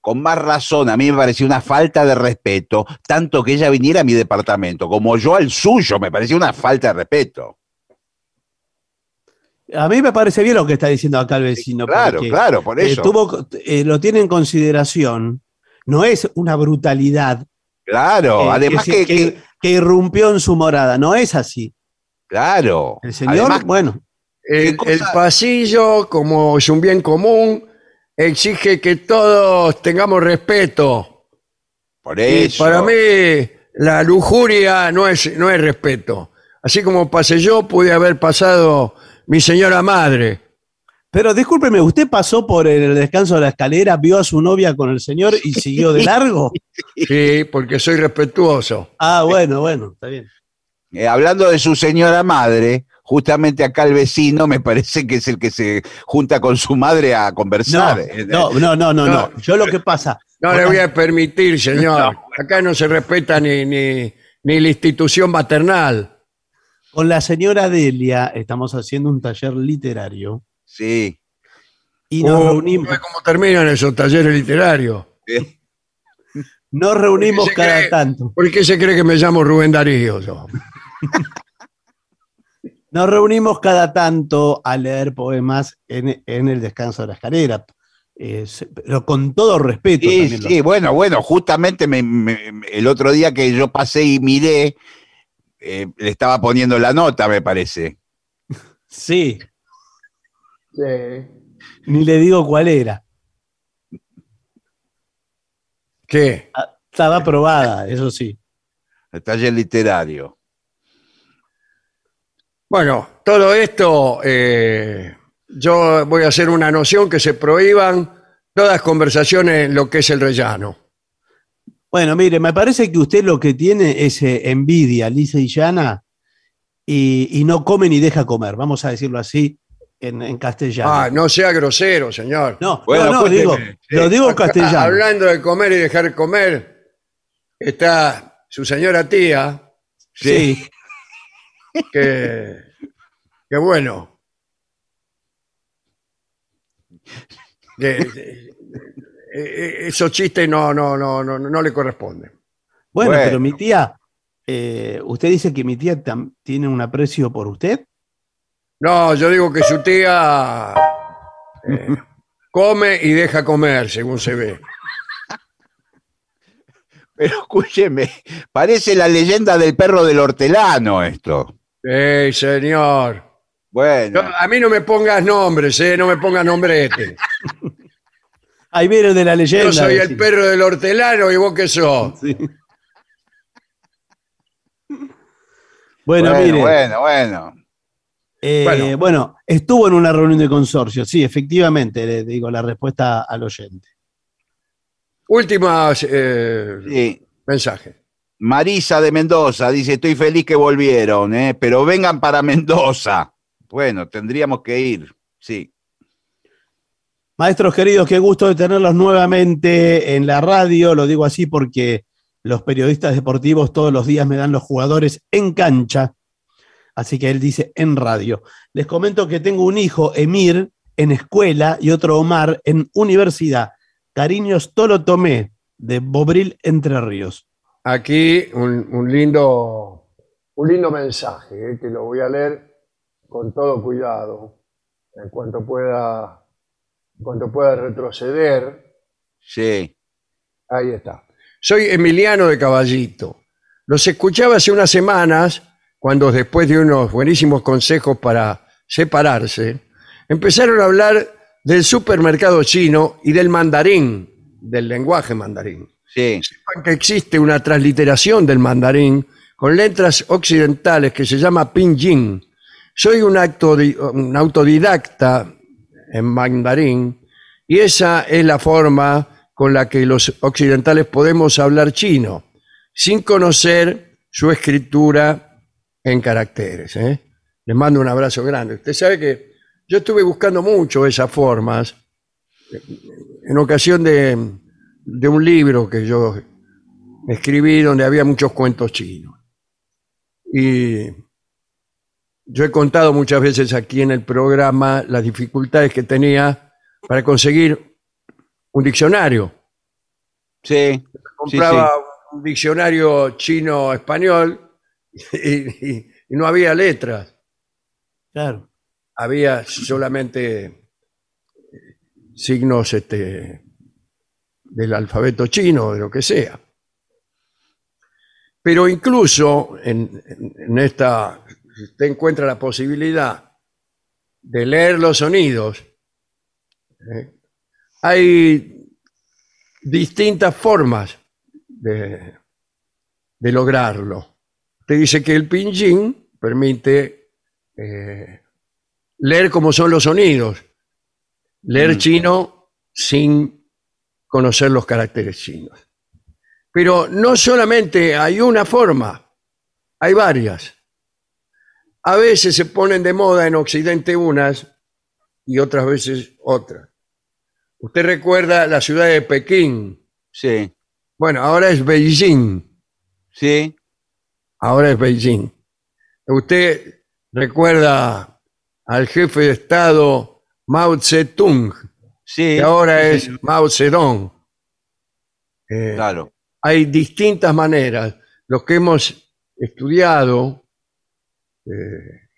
con más razón, a mí me parecía una falta de respeto, tanto que ella viniera a mi departamento, como yo al suyo, me parecía una falta de respeto. A mí me parece bien lo que está diciendo acá el vecino. Claro, porque, claro, por eh, eso. tuvo- eh, lo tiene en consideración. No es una brutalidad Claro, eh, además que- que irrumpió en su morada. No es así. claro. El señor, Además, bueno, El, pasillo, como es un bien común, exige que todos tengamos respeto. por Y eso. para mí, la lujuria no es, no es respeto. Así como pasé yo, pude haber pasado mi señora madre. Pero discúlpeme, ¿usted pasó por el descanso de la escalera, vio a su novia con el señor y siguió de largo? Sí, porque soy respetuoso. Ah, bueno, bueno, está bien. Eh, hablando de su señora madre, justamente acá el vecino me parece que es el que se junta con su madre a No, conversar. No, no, no, no, no. Yo lo que pasa. No le voy a permitir, señor. Acá no se respeta ni, ni, ni la institución maternal. Con la señora Delia estamos haciendo un taller literario Sí. y nos Oh, reunimos, ¿sabe ¿Cómo terminan esos talleres literarios? Nos reunimos ¿Por qué se cada cree- tanto. ¿Por qué se cree que me llamo Rubén Darío? yo? Nos reunimos cada tanto a leer poemas en, en el descanso de la escalera. Eh, se- pero con todo respeto. Sí, también lo- sí, bueno, bueno, justamente me- me- el otro día que yo pasé y miré, eh, le estaba poniendo la nota, me parece. sí, ni le digo cuál era. ¿Qué? Ah, Estaba aprobada, eso sí. El taller literario. Bueno, todo esto, eh, yo voy a hacer una noción que se prohíban todas conversaciones en lo que es el rellano. Bueno, mire, me parece que usted lo que tiene es eh, envidia, lisa y llana, y, y no come ni deja comer, vamos a decirlo así en, en castellano. Ah, no sea grosero, señor. no, Bueno, no, no, digo, lo digo en castellano. Hablando de comer y dejar comer, está su señora tía, Sí, que, que bueno. Que, eh, eh, esos chistes no, no, no, no, no le corresponden. bueno, Bueno. pero mi tía, eh, usted dice que mi tía tam- tiene un aprecio por usted. No, yo digo que su tía eh, come y deja comer, según se ve. Pero escúcheme, parece la leyenda del perro del hortelano esto. ¡Ey, señor! Bueno, No, a mí no me pongas nombres, ¿eh? No me pongas nombrete. Ahí viene de la leyenda. Yo soy el perro del hortelano y vos qué sos. Sí. Bueno, bueno, mire, bueno, bueno. Eh, bueno. bueno. estuvo en una reunión de consorcio, sí, efectivamente, le digo la respuesta al oyente. Últimas eh, Sí. mensajes. Marisa de Mendoza dice, estoy feliz que volvieron, ¿eh? pero vengan para Mendoza. Bueno, tendríamos que ir, sí. Maestros queridos, qué gusto de tenerlos nuevamente en la radio. Lo digo así porque los periodistas deportivos todos los días me dan los jugadores en cancha. Así que él dice en radio. Les comento que tengo un hijo, Emir, en escuela y otro Omar en universidad. Cariños Tolo Tomé, de Bobril, Entre Ríos. Aquí un, un lindo, un lindo mensaje eh, que lo voy a leer con todo cuidado. En cuanto pueda, en cuanto pueda retroceder. Sí. Ahí está. Soy Emiliano de Caballito. Los escuchaba hace unas semanas cuando después de unos buenísimos consejos para separarse, empezaron a hablar del supermercado chino y del mandarín, del lenguaje mandarín. Sí, Sepan que existe una transliteración del mandarín con letras occidentales que se llama pinyin. Soy un, acto un autodidacta en mandarín y esa es la forma con la que los occidentales podemos hablar chino, sin conocer su escritura en caracteres. ¿eh? Les mando un abrazo grande. Usted sabe que yo estuve buscando mucho esas formas en ocasión de, de un libro que yo escribí donde había muchos cuentos chinos. Y yo he contado muchas veces aquí en el programa las dificultades que tenía para conseguir un diccionario. sí. Compraba un diccionario chino-español y, y- y no había letras, Claro. había solamente signos este, del alfabeto chino, de lo que sea. Pero incluso en, en- esta, si usted encuentra la posibilidad de leer los sonidos, ¿eh? hay distintas formas de, de lograrlo. Usted dice que el pinyin permite eh, leer cómo son los sonidos, leer Mm. chino sin conocer los caracteres chinos. Pero no solamente hay una forma, hay varias. A veces se ponen de moda en Occidente unas y otras veces otras. Usted recuerda la ciudad de Pekín. Sí, Bueno, ahora es Beijing. sí, Ahora es Beijing. Usted recuerda al jefe de Estado Mao Zedong, sí. que ahora sí, es. Mao Zedong. Eh, Claro. hay distintas maneras. Los que hemos estudiado eh,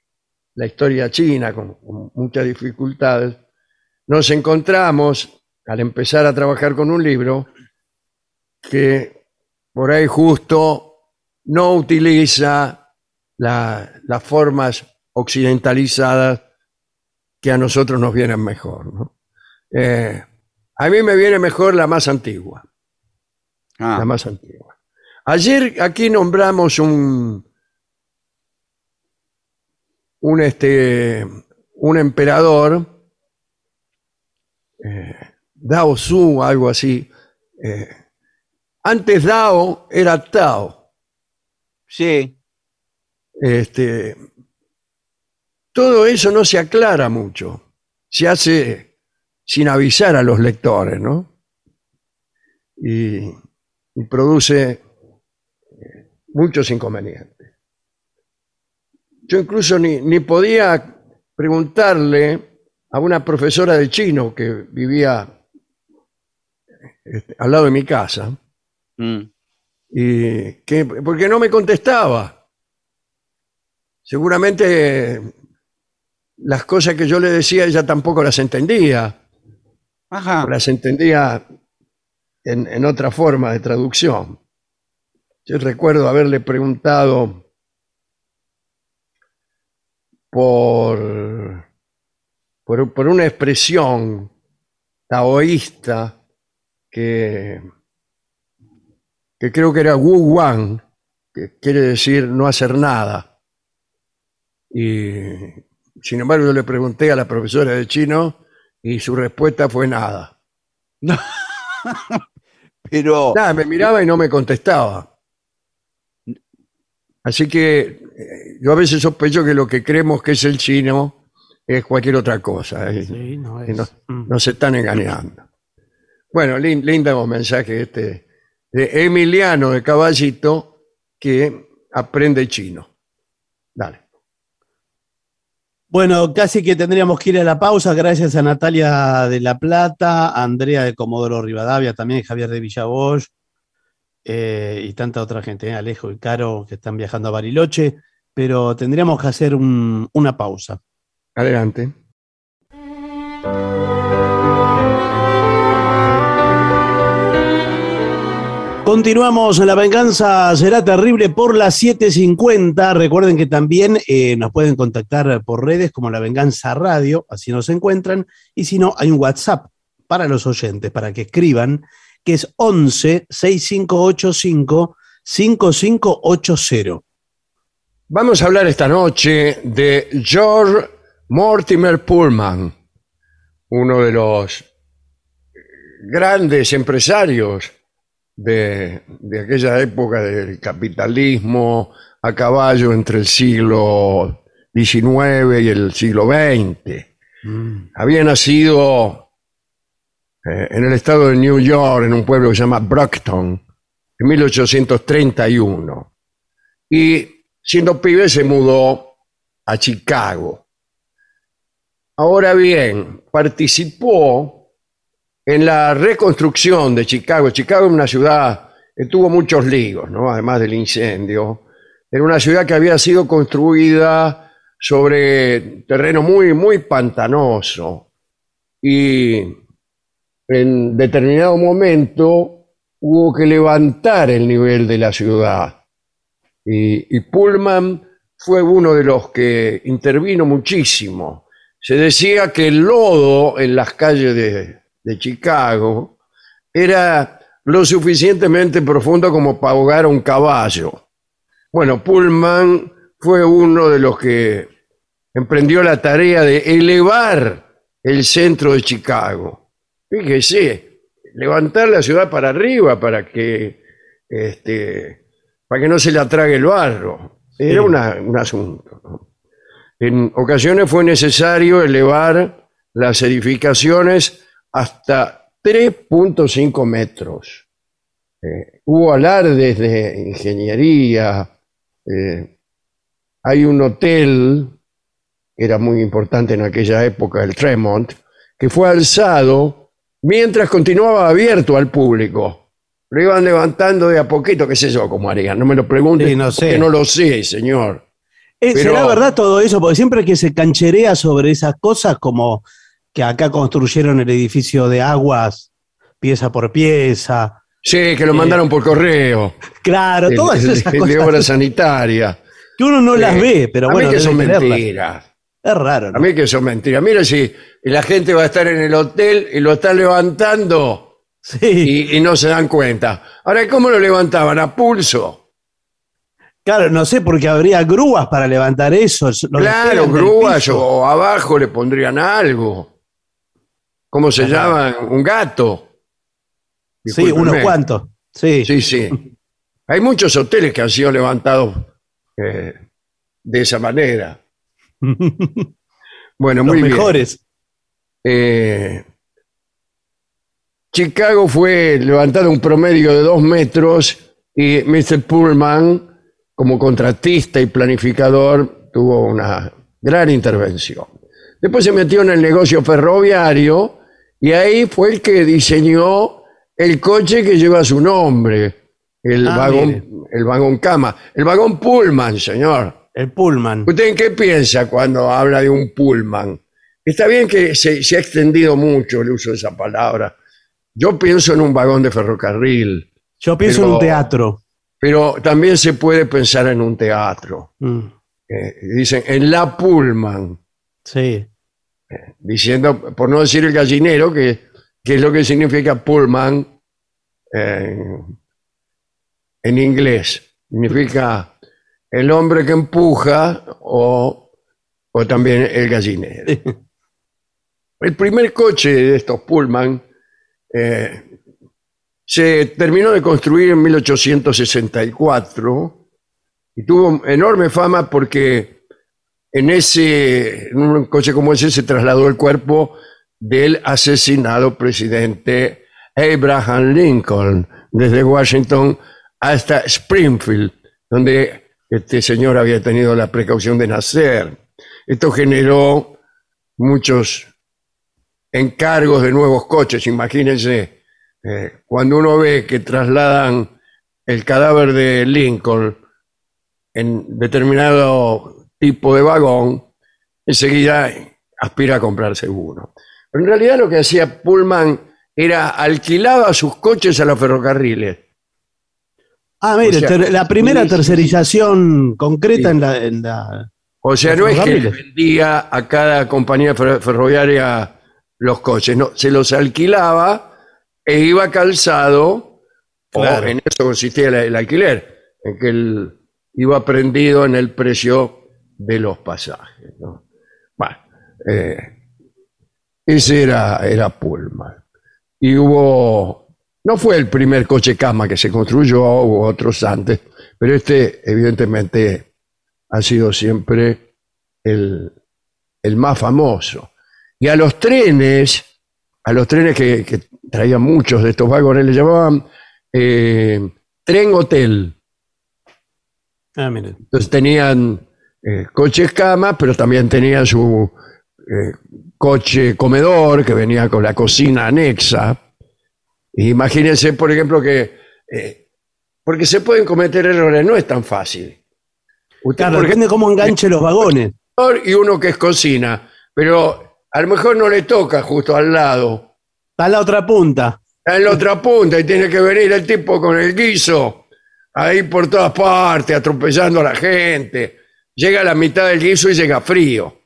la historia china con, con muchas dificultades, nos encontramos, al empezar a trabajar con un libro, que por ahí justo no utiliza la- las formas occidentalizadas que a nosotros nos vienen mejor. ¿no? Eh, a mí me viene mejor la más antigua Ah, la más antigua. Ayer aquí nombramos un un este un emperador eh, Dao Su, algo así. Eh, antes Dao era Tao. Sí, Este, todo eso no se aclara mucho. Se hace sin avisar a los lectores, ¿no? Y, y produce eh, muchos inconvenientes. Yo incluso ni, ni podía preguntarle a una profesora de chino que vivía este, al lado de mi casa, mm, y que porque no me contestaba. Seguramente las cosas que yo le decía ella tampoco las entendía, ajá, o las entendía en, en otra forma de traducción. Yo recuerdo haberle preguntado por, por, por una expresión taoísta que, que creo que era Wu Wang, que quiere decir no hacer nada. Y sin embargo yo le pregunté a la profesora de chino y su respuesta fue nada. pero Nada, me miraba y no me contestaba. Así que eh, yo a veces sospecho que lo que creemos que es el chino es cualquier otra cosa. ¿eh? Sí, no es. no, Mm. nos están engañando. Bueno, lin- lindo mensaje este de Emiliano de Caballito que aprende chino. Dale. Bueno, casi que tendríamos que ir a la pausa. Gracias a Natalia de La Plata, a Andrea de Comodoro Rivadavia, también Javier de Villabosch eh, y tanta otra gente, eh, Alejo y Caro, que están viajando a Bariloche. Pero tendríamos que hacer un- una pausa. Adelante. Continuamos La Venganza Será Terrible por las 7.50. Recuerden que también eh, nos pueden contactar por redes como La Venganza Radio, así nos encuentran. Y si no, hay un WhatsApp para los oyentes, para que escriban, que es 11 6585 5580. Vamos a hablar esta noche de George Mortimer Pullman, uno de los grandes empresarios de, de aquella época del capitalismo a caballo entre el siglo XIX y el siglo XX. Había nacido eh, en el estado de New York, en un pueblo que se llama Brockton, en 1831. Y siendo pibe se mudó a Chicago. Ahora bien, participó en la reconstrucción de Chicago. Chicago es una ciudad que tuvo muchos líos, ¿no? además del incendio. Era una ciudad que había sido construida sobre terreno muy, muy pantanoso. Y en determinado momento hubo que levantar el nivel de la ciudad. Y, y Pullman fue uno de los que intervino muchísimo. Se decía que el lodo en las calles de, de Chicago era lo suficientemente profundo como para ahogar a un caballo. Bueno, Pullman fue uno de los que emprendió la tarea de elevar el centro de Chicago. Fíjese, levantar la ciudad para arriba para que, este, para que no se la trague el barro. Era una- un asunto. ¿no? En ocasiones fue necesario elevar las edificaciones hasta 3.5 metros. Eh, hubo alardes de ingeniería. eh, hay un hotel que era muy importante en aquella época, el Tremont, que fue alzado mientras continuaba abierto al público. Lo iban levantando de a poquito, qué sé yo cómo harían. No me lo pregunten, Sí, no sé. porque no lo sé, señor. Eh, Pero- ¿Será verdad todo eso? Porque siempre que se cancherea sobre esas cosas, como que acá construyeron el edificio de aguas pieza por pieza. Sí, que lo mandaron por correo. Claro, El- todas esas el de cosas obra sanitaria. que uno no las Eh, ve, pero a bueno, mí que son mentiras. Es raro, ¿no? A mí que son mentiras. Mira si la gente va a estar en el hotel y lo están levantando Sí, y, y no se dan cuenta. Ahora, ¿cómo lo levantaban? ¿A pulso? claro, no sé, porque habría grúas para levantar eso. claro, grúas o abajo le pondrían algo. ¿Cómo se Ajá. llaman? Un gato. Sí, unos cuantos. Sí. Sí, sí. Hay muchos hoteles que han sido levantados eh, de esa manera. Bueno, Los muy bien. mejores. Eh, Chicago fue levantado un promedio de dos metros y Mr. Pullman, como contratista y planificador, tuvo una gran intervención. Después se metió en el negocio ferroviario y ahí fue el que diseñó el coche que lleva su nombre, el, Ah, vagón, mire. el vagón cama, el vagón Pullman, señor. El Pullman. ¿Usted en qué piensa cuando habla de un pullman? Está bien que se, se ha extendido mucho el uso de esa palabra. Yo pienso en un vagón de ferrocarril, Yo pienso en pero- un teatro. pero también se puede pensar en un teatro. Mm, Eh, dicen en la pullman, sí. Diciendo, por no decir el gallinero, que, que es lo que significa pullman eh, en inglés. Significa el hombre que empuja o, o también el gallinero. El primer coche de estos Pullman eh, se terminó de construir en 1864 y tuvo enorme fama porque en ese en un coche como ese se trasladó el cuerpo del asesinado presidente Abraham Lincoln desde Washington hasta Springfield, donde este señor había tenido la precaución de nacer. Esto generó muchos encargos de nuevos coches. Imagínense, eh, cuando uno ve que trasladan el cadáver de Lincoln en determinado tipo de vagón, enseguida aspira a comprarse uno. Pero en realidad lo que hacía Pullman era alquilaba sus coches a los ferrocarriles. Ah, mire, O sea, ter- la primera tercerización concreta Sí. en la, en la- O sea, no es que vendía a cada compañía fer- ferroviaria los coches, no, se los alquilaba e iba calzado, Claro. o en eso consistía el, el alquiler, en que él iba prendido en el precio de los pasajes. ¿no? Bueno, eh, ese era, era Pullman. Y hubo, no fue el primer coche cama que se construyó, hubo otros antes, pero este evidentemente ha sido siempre el, el más famoso. Y a los trenes, a los trenes que, que traían muchos de estos vagones, le llamaban eh, tren hotel. Ah, mire. Entonces tenían eh, coches camas, pero también tenían su eh, coche comedor que venía con la cocina anexa. Imagínense, por ejemplo, que... eh, porque se pueden cometer errores, no es tan fácil. Usted, Claro, depende cómo enganche los vagones. y uno que es cocina, pero a lo mejor no le toca justo al lado. Está en la otra punta. Está en la otra punta y tiene que venir el tipo con el guiso ahí por todas partes, atropellando a la gente. Llega a la mitad del guiso y llega frío.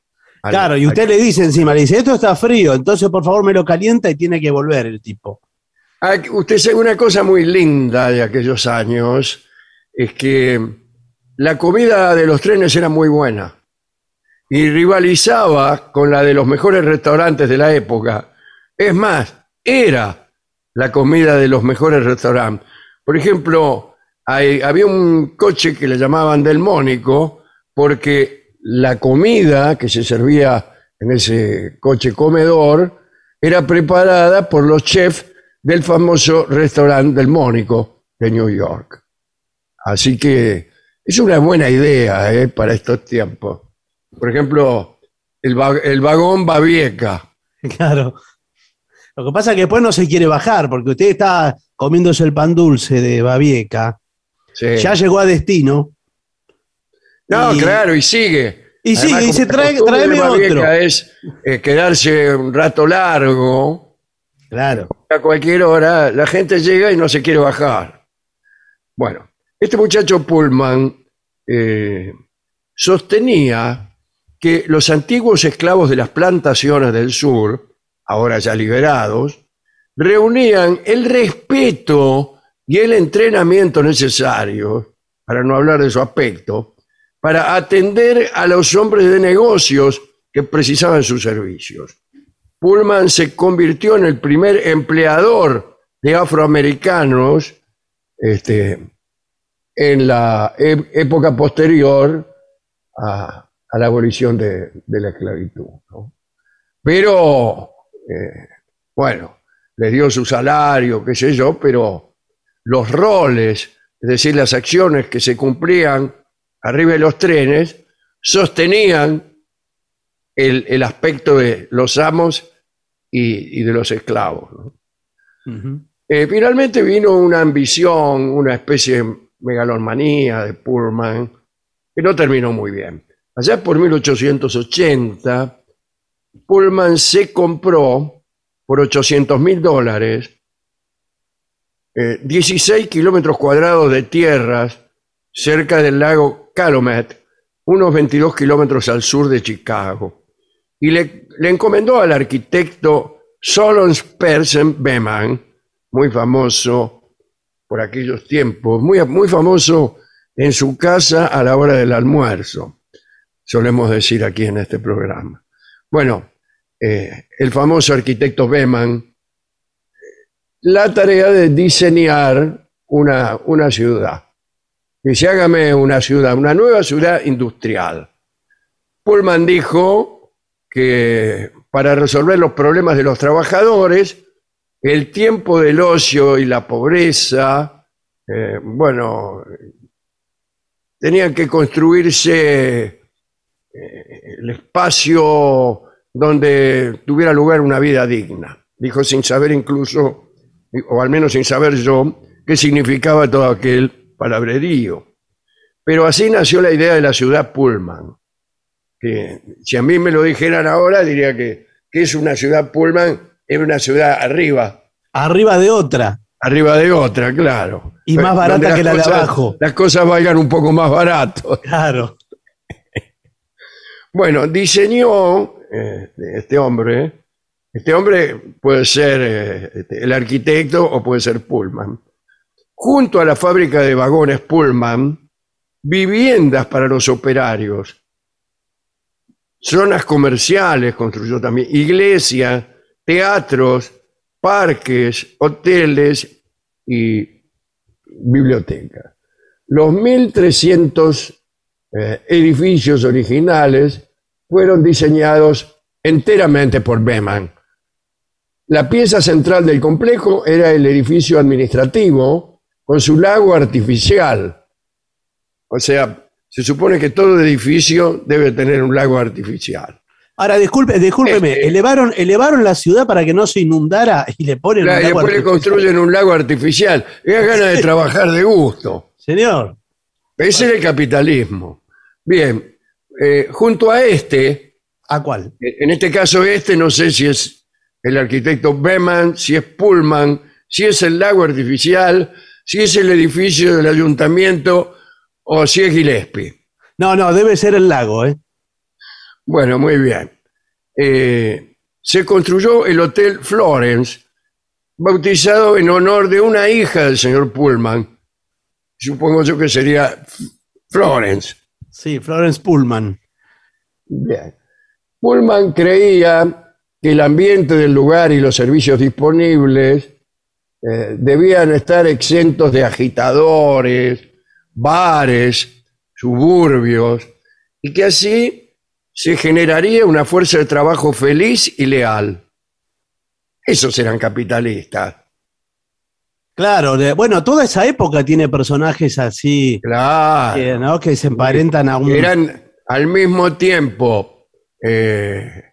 Al- Claro, y usted le dice encima, le dice, esto está frío, entonces por favor me lo calienta y tiene que volver el tipo. Ah, Usted sabe una cosa muy linda de aquellos años, es que la comida de los trenes era muy buena. y rivalizaba con la de los mejores restaurantes de la época. Es más, era la comida de los mejores restaurantes. Por ejemplo, hay- había un coche que le llamaban del Mónico porque la comida que se servía en ese coche comedor era preparada por los chefs del famoso restaurante del Mónico de New York. Así que es una buena idea ¿eh? para estos tiempos. Por ejemplo, el, va- el vagón Babieca. Claro. Lo que pasa es que después no se quiere bajar, porque usted está comiéndose el pan dulce de Babieca, Sí. ya llegó a destino, No, y- claro, y sigue. y sigue, y la "Trae- tráeme otro. es eh, quedarse un rato largo, claro. a cualquier hora, la gente llega y no se quiere bajar. Bueno, este muchacho Pullman eh, sostenía que los antiguos esclavos de las plantaciones del sur, ahora ya liberados, reunían el respeto y el entrenamiento necesarios, para no hablar de su aspecto, para atender a los hombres de negocios que precisaban sus servicios. Pullman se convirtió en el primer empleador de afroamericanos este, en la época posterior a, la abolición de, la esclavitud. Pero, eh, bueno, le dio su salario, qué sé yo, pero los roles, es decir, las acciones que se cumplían arriba de los trenes, sostenían el, el aspecto de los amos y, y de los esclavos. Eh, finalmente vino una ambición, una especie de megalomanía de Pullman, que no terminó muy bien. Allá por 1880, Pullman se compró por 800 mil dólares eh, 16 kilómetros cuadrados de tierras cerca del lago Calumet, unos 22 kilómetros al sur de Chicago y le, encomendó al arquitecto Solon Persen Beman, muy famoso por aquellos tiempos, muy, muy famoso en su casa a la hora del almuerzo, solemos decir aquí en este programa. Bueno, eh, el famoso arquitecto Beman, la tarea de diseñar una, una ciudad. Dice, hágame una ciudad, una nueva ciudad industrial. Pullman dijo que para resolver los problemas de los trabajadores, el tiempo del ocio y la pobreza, eh, bueno, tenían que construirse eh, el espacio donde tuviera lugar una vida digna. Dijo sin saber incluso, o al menos sin saber yo, qué significaba todo aquel palabrerío. Pero así nació la idea de la ciudad Pullman que si a mí me lo dijeran ahora, diría que, que es una ciudad Pullman, es una ciudad arriba, Arriba de otra. arriba de otra, claro. Y más barata que la de abajo. Las cosas valgan un poco más barato. Claro. Bueno, diseñó eh, este hombre, este hombre puede ser eh, este, el arquitecto o puede ser Pullman, junto a la fábrica de vagones Pullman, viviendas para los operarios, zonas comerciales construyó también, iglesias, teatros, parques, hoteles y bibliotecas. Los 1.300 eh, edificios originales fueron diseñados enteramente por Beman. La pieza central del complejo era el edificio administrativo con su lago artificial. O sea, se supone que todo edificio debe tener un lago artificial. Ahora, disculpe, discúlpeme, Este- elevaron, elevaron la ciudad para que no se inundara y le ponen Claro, un y lago después le artificial. construyen un lago artificial. Y da ganas de trabajar de gusto. Señor, Ese es el capitalismo. Bien, eh, junto a este, ¿a cuál? en este caso este, no sé si es el arquitecto Beman, si es Pullman, si es el lago artificial, si es el edificio del ayuntamiento o si es Gillespie. No, no, debe ser el lago, ¿eh? Bueno, muy bien. Eh, se construyó el Hotel Florence, bautizado en honor de una hija del señor Pullman. Supongo yo que sería Florence. Sí, Florence Pullman. Bien. Pullman creía que el ambiente del lugar y los servicios disponibles eh, debían estar exentos de agitadores, bares, suburbios, y que así se generaría una fuerza de trabajo feliz y leal. Esos eran capitalistas. Claro, de- bueno, toda esa época tiene personajes así, Claro. que, ¿no? que se emparentan a un... eran al mismo tiempo eh,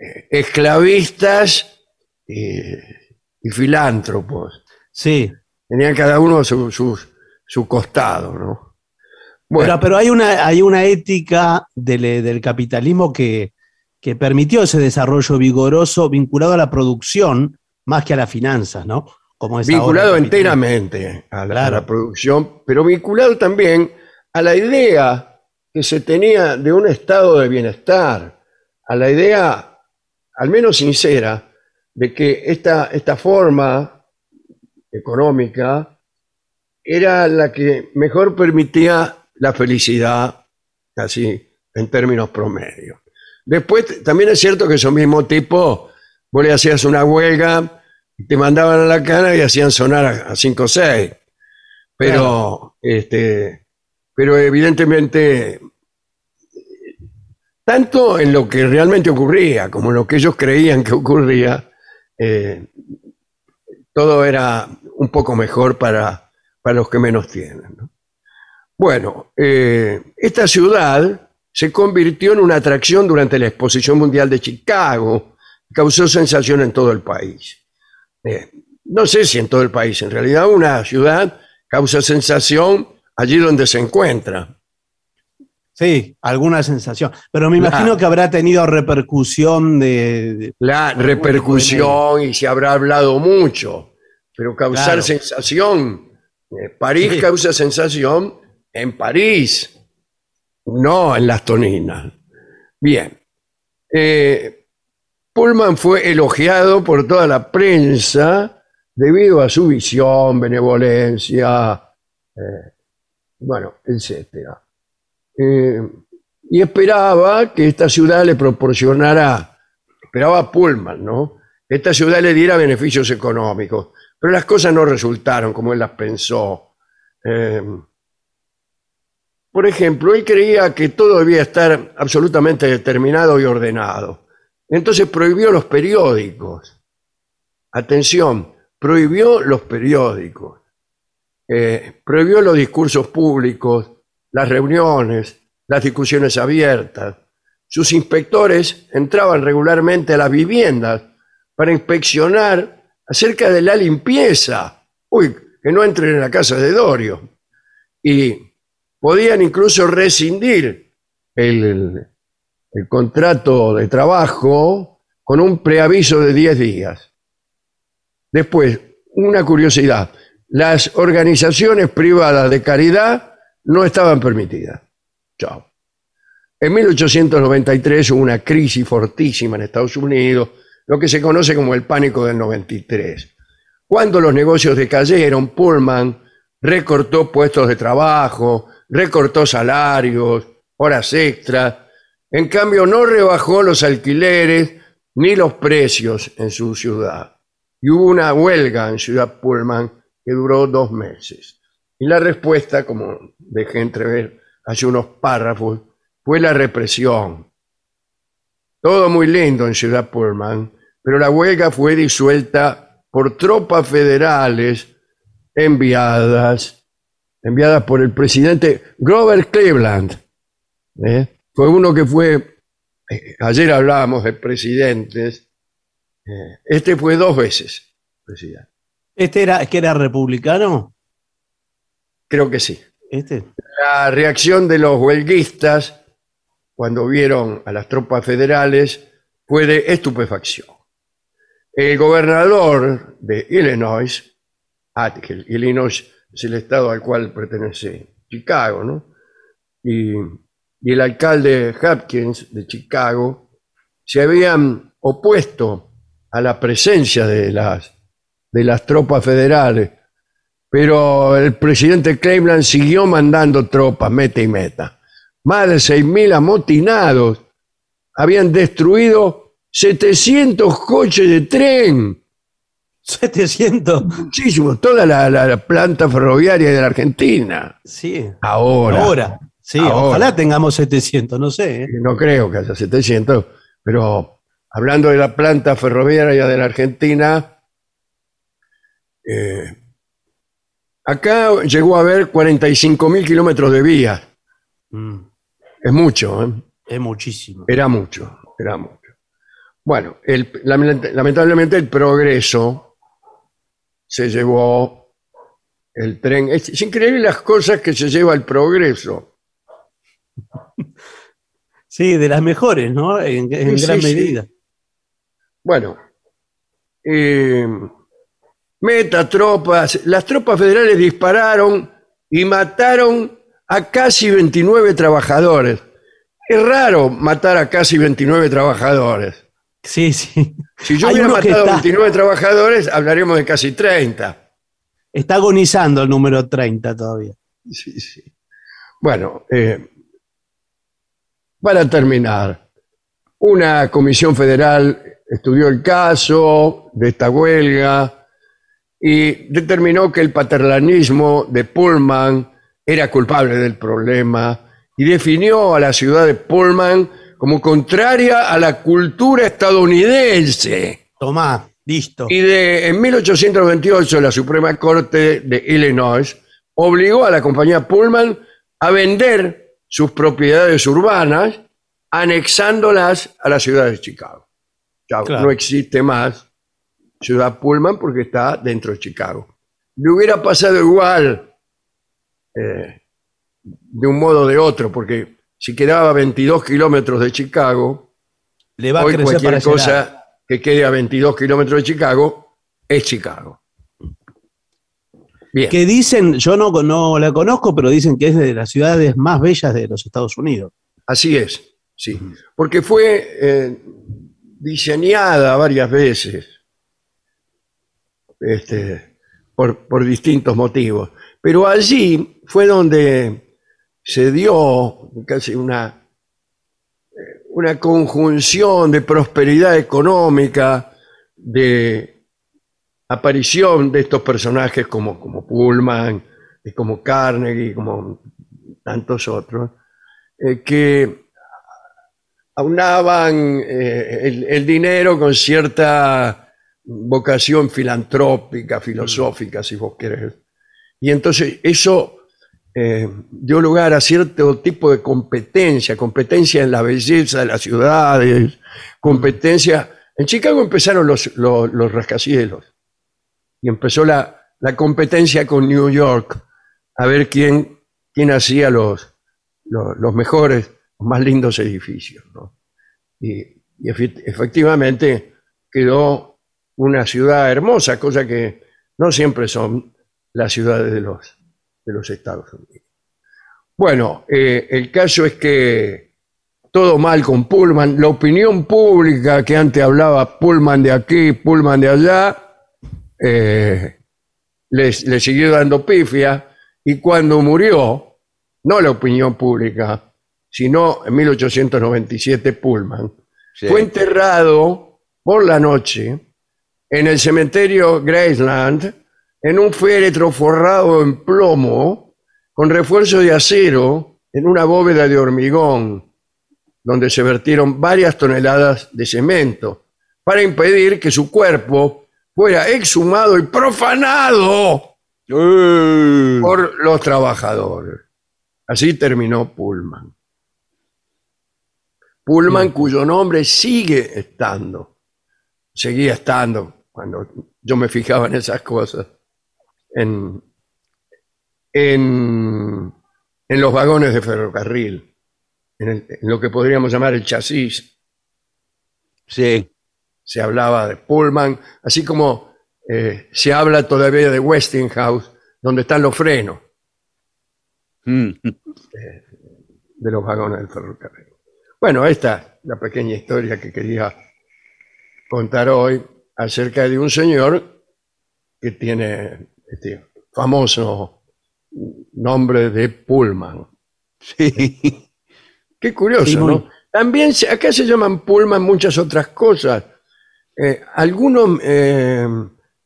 eh, esclavistas y, y filántropos. Sí, Tenían cada uno su, su- su costado, ¿no? Bueno, pero, pero hay, una, hay una ética del, del capitalismo que, que permitió ese desarrollo vigoroso vinculado a la producción más que a las finanzas, ¿no? Como es vinculado enteramente a la, a Claro. la producción, pero vinculado también a la idea que se tenía de un estado de bienestar, a la idea, al menos sincera, de que esta, esta forma económica era la que mejor permitía la felicidad, así, en términos promedios. Después, también es cierto que esos mismos tipos, vos le hacías una huelga, te mandaban a la cana y hacían sonar a 5 o 6. Pero, este, pero evidentemente, tanto en lo que realmente ocurría como en lo que ellos creían que ocurría, eh, todo era un poco mejor para, para los que menos tienen. ¿no? Bueno, eh, esta ciudad se convirtió en una atracción durante la Exposición Mundial de Chicago, causó sensación en todo el país. No sé si en todo el país, en realidad una ciudad causa sensación allí donde se encuentra. Sí, alguna sensación. Pero me imagino que habrá tenido repercusión de... de- La repercusión y se habrá hablado mucho, pero causar Claro. sensación, eh, París Sí. causa sensación en París, no en las toninas. Bien. Eh, Pullman fue elogiado por toda la prensa debido a su visión, benevolencia, eh, bueno, etcétera. Eh, y esperaba que esta ciudad le proporcionara, esperaba Pullman, ¿no? Esta ciudad le diera beneficios económicos, pero las cosas no resultaron como él las pensó. Eh, por ejemplo, él creía que todo debía estar absolutamente determinado y ordenado. Entonces prohibió los periódicos. Atención, prohibió los periódicos. Eh, prohibió los discursos públicos, las reuniones, las discusiones abiertas. Sus inspectores entraban regularmente a las viviendas para inspeccionar acerca de la limpieza. Uy, que no entren en la casa de Dorio. Y podían incluso rescindir el, el- contrato de trabajo con un preaviso de 10 días. Después, una curiosidad, las organizaciones privadas de caridad no estaban permitidas. Chao. En 1893 hubo una crisis fortísima en Estados Unidos, lo que se conoce como el pánico del 93. Cuando los negocios decayeron, Pullman recortó puestos de trabajo, recortó salarios, horas extras. En cambio, no rebajó los alquileres ni los precios en su ciudad. Y hubo una huelga en Ciudad Pullman que duró dos meses. Y la respuesta, como dejé entrever hace unos párrafos, fue la represión. Todo muy lindo en Ciudad Pullman, pero la huelga fue disuelta por tropas federales enviadas, enviadas por el presidente Grover Cleveland. ¿eh? Fue uno que fue, eh, ayer hablábamos de presidentes, eh, este fue dos veces presidente. ¿Este era, que era republicano? Creo que sí. ¿Este? La reacción de los huelguistas cuando vieron a las tropas federales fue de estupefacción. El gobernador de Illinois, ah, que el Illinois es el estado al cual pertenece Chicago, ¿no? Y, y el alcalde Hopkins de Chicago se habían opuesto a la presencia de las, de las tropas federales pero el presidente Cleveland siguió mandando tropas, meta y meta. más de 6.000 amotinados. Habían destruido 700 coches de tren. 700. Muchísimo, toda la, la- la planta ferroviaria de la Argentina. Sí. Ahora. Ahora. Sí, Ahora. ojalá tengamos 700, no sé. ¿eh? No creo que haya 700, pero hablando de la planta ferroviaria de la Argentina, eh, acá llegó a haber 45.000 kilómetros de vías. Mm, Es mucho, ¿eh? es muchísimo. Era mucho, era mucho. Bueno, el- lamentablemente el progreso se llevó el tren. Es, es increíble las cosas que se lleva el progreso. Sí, de las mejores, ¿no? En, en Sí, gran sí, sí. medida. Bueno, eh, meta tropas, las tropas federales dispararon y mataron a casi 29 trabajadores. Es raro matar a casi 29 trabajadores. Sí, sí. Si yo Hay hubiera matado a está- 29 trabajadores, hablaríamos de casi 30. Está agonizando el número 30 todavía. Sí, sí. Bueno, eh, para terminar, una comisión federal estudió el caso de esta huelga y determinó que el paternalismo de Pullman era culpable del problema y definió a la ciudad de Pullman como contraria a la cultura estadounidense. Tomá, listo. Y de, en 1828 la Suprema Corte de Illinois obligó a la compañía Pullman a vender sus propiedades urbanas, anexándolas a la ciudad de Chicago. Ya Claro. No existe más ciudad Pullman porque está dentro de Chicago. Le hubiera pasado igual eh, de un modo o de otro, porque si quedaba a 22 kilómetros de Chicago, Le va a Hoy crecer cualquier para cosa que quede a 22 kilómetros de Chicago es Chicago. Bien. Que dicen, yo no, no la conozco, pero dicen que es de las ciudades más bellas de los Estados Unidos. Así es, sí. Porque fue eh, diseñada varias veces este, por, distintos motivos. Pero allí fue donde se dio casi una, una conjunción de prosperidad económica, de aparición de estos personajes como, como Pullman, y como Carnegie, como tantos otros, eh, que aunaban eh, el dinero con cierta vocación filantrópica, filosófica, si vos querés. Y entonces eso eh, dio lugar a cierto tipo de competencia, competencia en la belleza de las ciudades, competencia... En Chicago empezaron los, los, los rascacielos y empezó la, la competencia con New York a ver quién, quién hacía los, los, los mejores, los más lindos edificios. ¿no? Y, y efe- efectivamente quedó una ciudad hermosa, cosa que no siempre son las ciudades de los, de los Estados Unidos. Bueno, eh, el caso es que todo mal con Pullman, la opinión pública que antes hablaba Pullman de aquí, Pullman de allá, eh, les- le siguió dando pifia y cuando murió, no la opinión pública, sino en 1897 Pullman, Sí. fue enterrado por la noche en el cementerio Graceland en un féretro forrado en plomo con refuerzo de acero en una bóveda de hormigón donde se vertieron varias toneladas de cemento para impedir que su cuerpo fuera exhumado y profanado Eh, por los trabajadores. Así terminó Pullman. Pullman, cuyo nombre sigue estando, seguía estando cuando yo me fijaba en esas cosas, en, en, en los vagones de ferrocarril, en, el- en lo que podríamos llamar el chasis. sí. Se hablaba de Pullman, así como eh, se habla todavía de Westinghouse, donde están los frenos. Mm. de los vagones del ferrocarril. Bueno, esta es la pequeña historia que quería contar hoy acerca de un señor que tiene este famoso nombre de Pullman. Sí. Qué curioso, Sí, muy- ¿no? También se- acá se llaman Pullman muchas otras cosas. Eh, algunos, eh,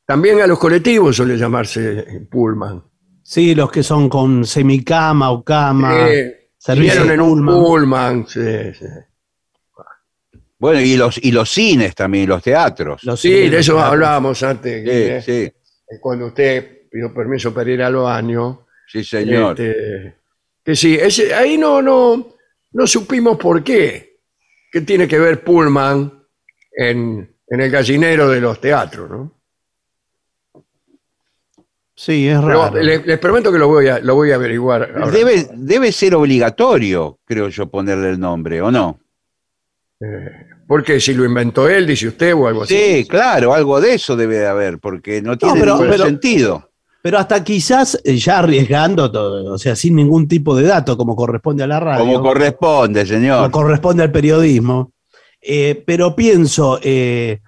también a los colectivos suele llamarse Pullman. Sí, los que son con semicama o cama. Eh, servicio en un Pullman. Pullman. sí, sí. Bueno, y los, y los cines también, los teatros. Los Sí, cines, de eso hablábamos antes. Sí, sí, eh, Cuando usted pidió permiso para ir al baño. sí, señor. Este, que sí, ese- ahí no, no, no supimos por qué. ¿Qué tiene que ver Pullman en, en el gallinero de los teatros? ¿no? Sí, es Pero raro. le- les prometo que lo voy a, lo voy a averiguar. ahora. Debe, debe ser obligatorio, creo yo, ponerle el nombre, ¿o no? Porque si lo inventó él, dice usted, o algo así. Sí, claro, algo de eso debe de haber, porque no tiene pero- ningún pero- sentido. Pero hasta quizás eh, ya arriesgando todo, o sea, sin ningún tipo de dato, como corresponde a la radio. Como corresponde, como señor. corresponde al periodismo. Eh, pero pienso, eh,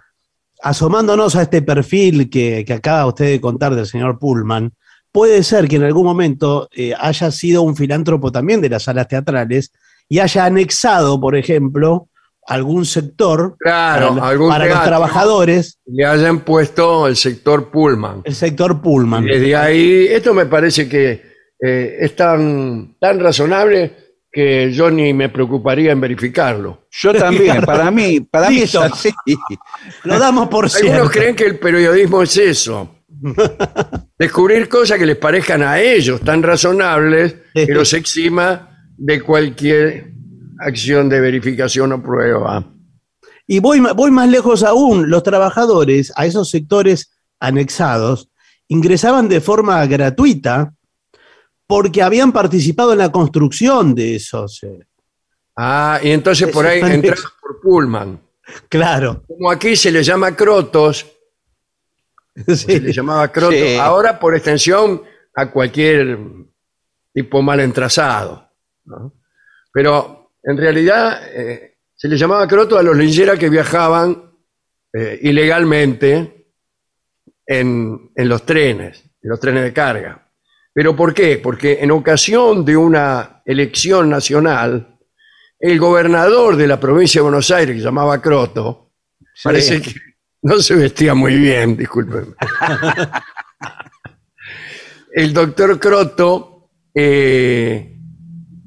asomándonos a este perfil que, que acaba usted de contar del señor Pullman, puede ser que en algún momento eh, haya sido un filántropo también de las salas teatrales y haya anexado, por ejemplo, algún sector Claro, para, algún para los trabajadores, Le hayan puesto el sector Pullman. el sector Pullman. Desde ahí, esto me parece que eh, es tan, tan razonable que yo ni me preocuparía en verificarlo. Yo también, para mí, para mí es así. Lo damos por cierto. Algunos creen que el periodismo es eso. Descubrir cosas que les parezcan a ellos tan razonables que los exima de cualquier acción de verificación o prueba. Y voy, voy más lejos aún, los trabajadores a esos sectores anexados ingresaban de forma gratuita porque habían participado en la construcción de esos. eh, Ah, y entonces por ahí anexos. por Pullman. Claro. Como aquí se le llama crotos, Sí. se le llamaba crotos, Sí. ahora por extensión a cualquier tipo mal entrazado. ¿no? Pero en realidad eh, se le llamaba crotos a los lincheras que viajaban eh, ilegalmente en, en los trenes, en los trenes de carga. ¿Pero por qué? Porque en ocasión de una elección nacional, el gobernador de la provincia de Buenos Aires, que se llamaba Croto, parece que no se vestía muy bien, discúlpenme. el doctor Croto eh,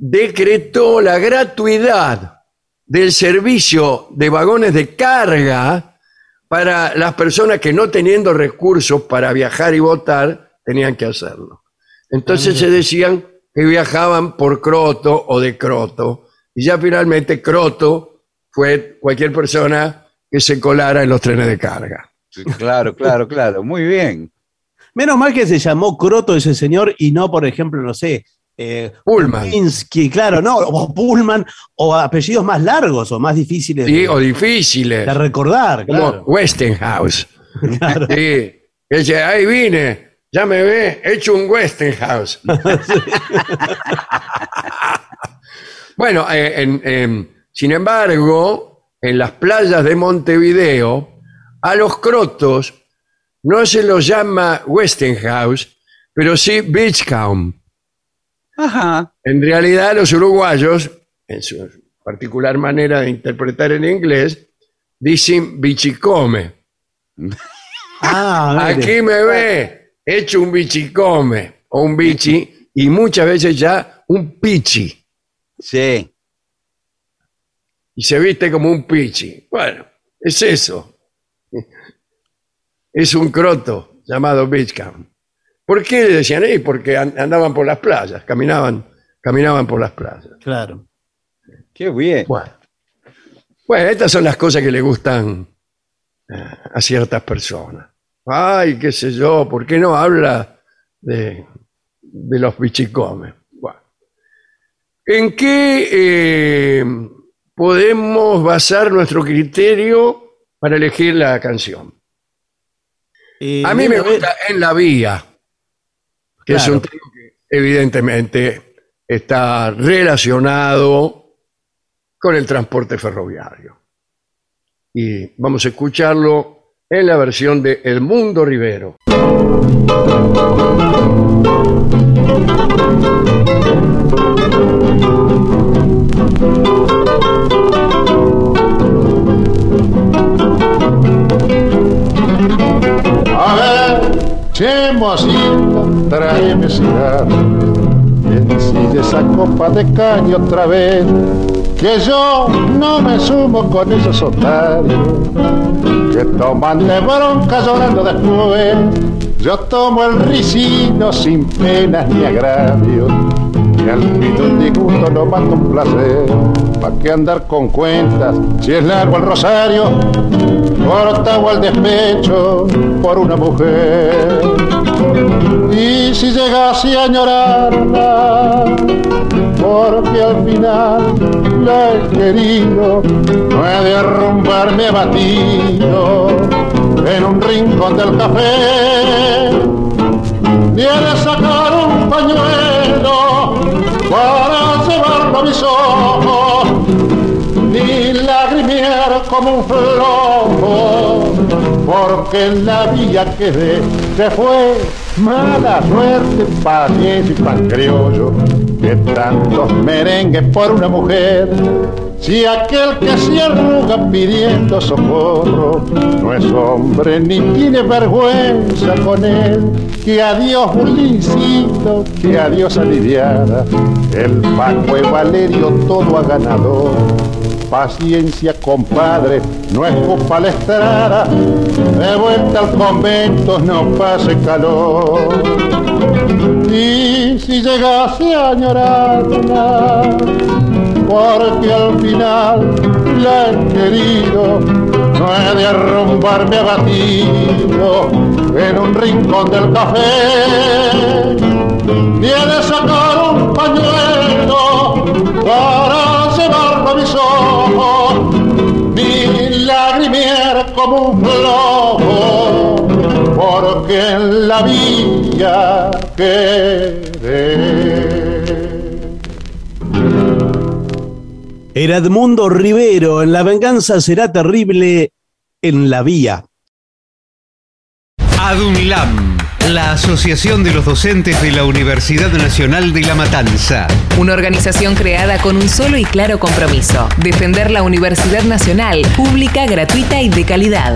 decretó la gratuidad del servicio de vagones de carga para las personas que no teniendo recursos para viajar y votar, tenían que hacerlo. Entonces se decían que viajaban por Croto o de Croto. Y ya finalmente Croto fue cualquier persona que se colara en los trenes de carga. Claro, claro, claro. Muy bien. Menos mal que se llamó Croto ese señor y no, por ejemplo, no sé, eh, Pullman. Claro, no, o Pullman, o apellidos más largos o más difíciles Sí, de, o difíciles. de recordar. como Claro. Westinghouse. Sí. Dice, ahí vine, ya me ve, hecho un Westinghouse. bueno, eh, en- en- sin embargo, en las playas de Montevideo, a los crotos no se los llama Westinghouse, pero sí Beachcomb. Ajá. En realidad, los uruguayos, en su particular manera de interpretar el inglés, dicen bichicome. Ah. Aquí me ve hecho un bichicome o un bichi y muchas veces ya un pichi Sí. y se viste como un pichi. Bueno, es eso. Es un croto llamado Beachcam. ¿Por qué le decían ahí? Porque an- andaban por las playas, caminaban, caminaban por las playas. Claro. Qué bien. Bueno. Bueno, estas son las cosas que le gustan eh, a ciertas personas. Ay, qué sé yo, ¿por qué no habla de, de los bichicomes? Bueno. ¿En qué eh, podemos basar nuestro criterio para elegir la canción? Eh, A mí me gusta En la Vía, que es un tema que evidentemente está relacionado con el transporte ferroviario. Y vamos a escucharlo en la versión de El Mundo Rivero. A ver, chemo mocito, tráeme cigarro. Ensille esa copa de caña otra vez, que yo no me sumo con esos otarios que toman de bronca llorando después. Yo tomo el ricino sin penas ni agravios, y al fin un disgusto no mando un placer. ¿Pa' qué andar con cuentas si es largo el rosario? Cortado al despecho por una mujer. Y si llegase a añorarla, porque al final la he querido, no he de arrumbarme abatido en un rincón del café, ni he de sacar un pañuelo para llevarlo a mis ojos, como flojo, porque en la vía quedé, se fue mala suerte, paciencia y pan criollo, que tantos merengues por una mujer, si aquel que se arruga pidiendo socorro no es hombre ni tiene vergüenza con él, que adiós Ulincito, que adiós aliviada, el Paco y Valerio todo ha ganado. Paciencia, compadre, no es culpa la estrada, de vuelta al convento no pase calor. Y si llegase a añorarla, porque al final la he querido, no he de arrumbarme abatido en un rincón del café, quedé. Era Edmundo Rivero, en La venganza será terrible en la vía. ADUNLAM, la Asociación de los Docentes de la Universidad Nacional de La Matanza. Una organización creada con un solo y claro compromiso, defender la Universidad Nacional, pública, gratuita y de calidad.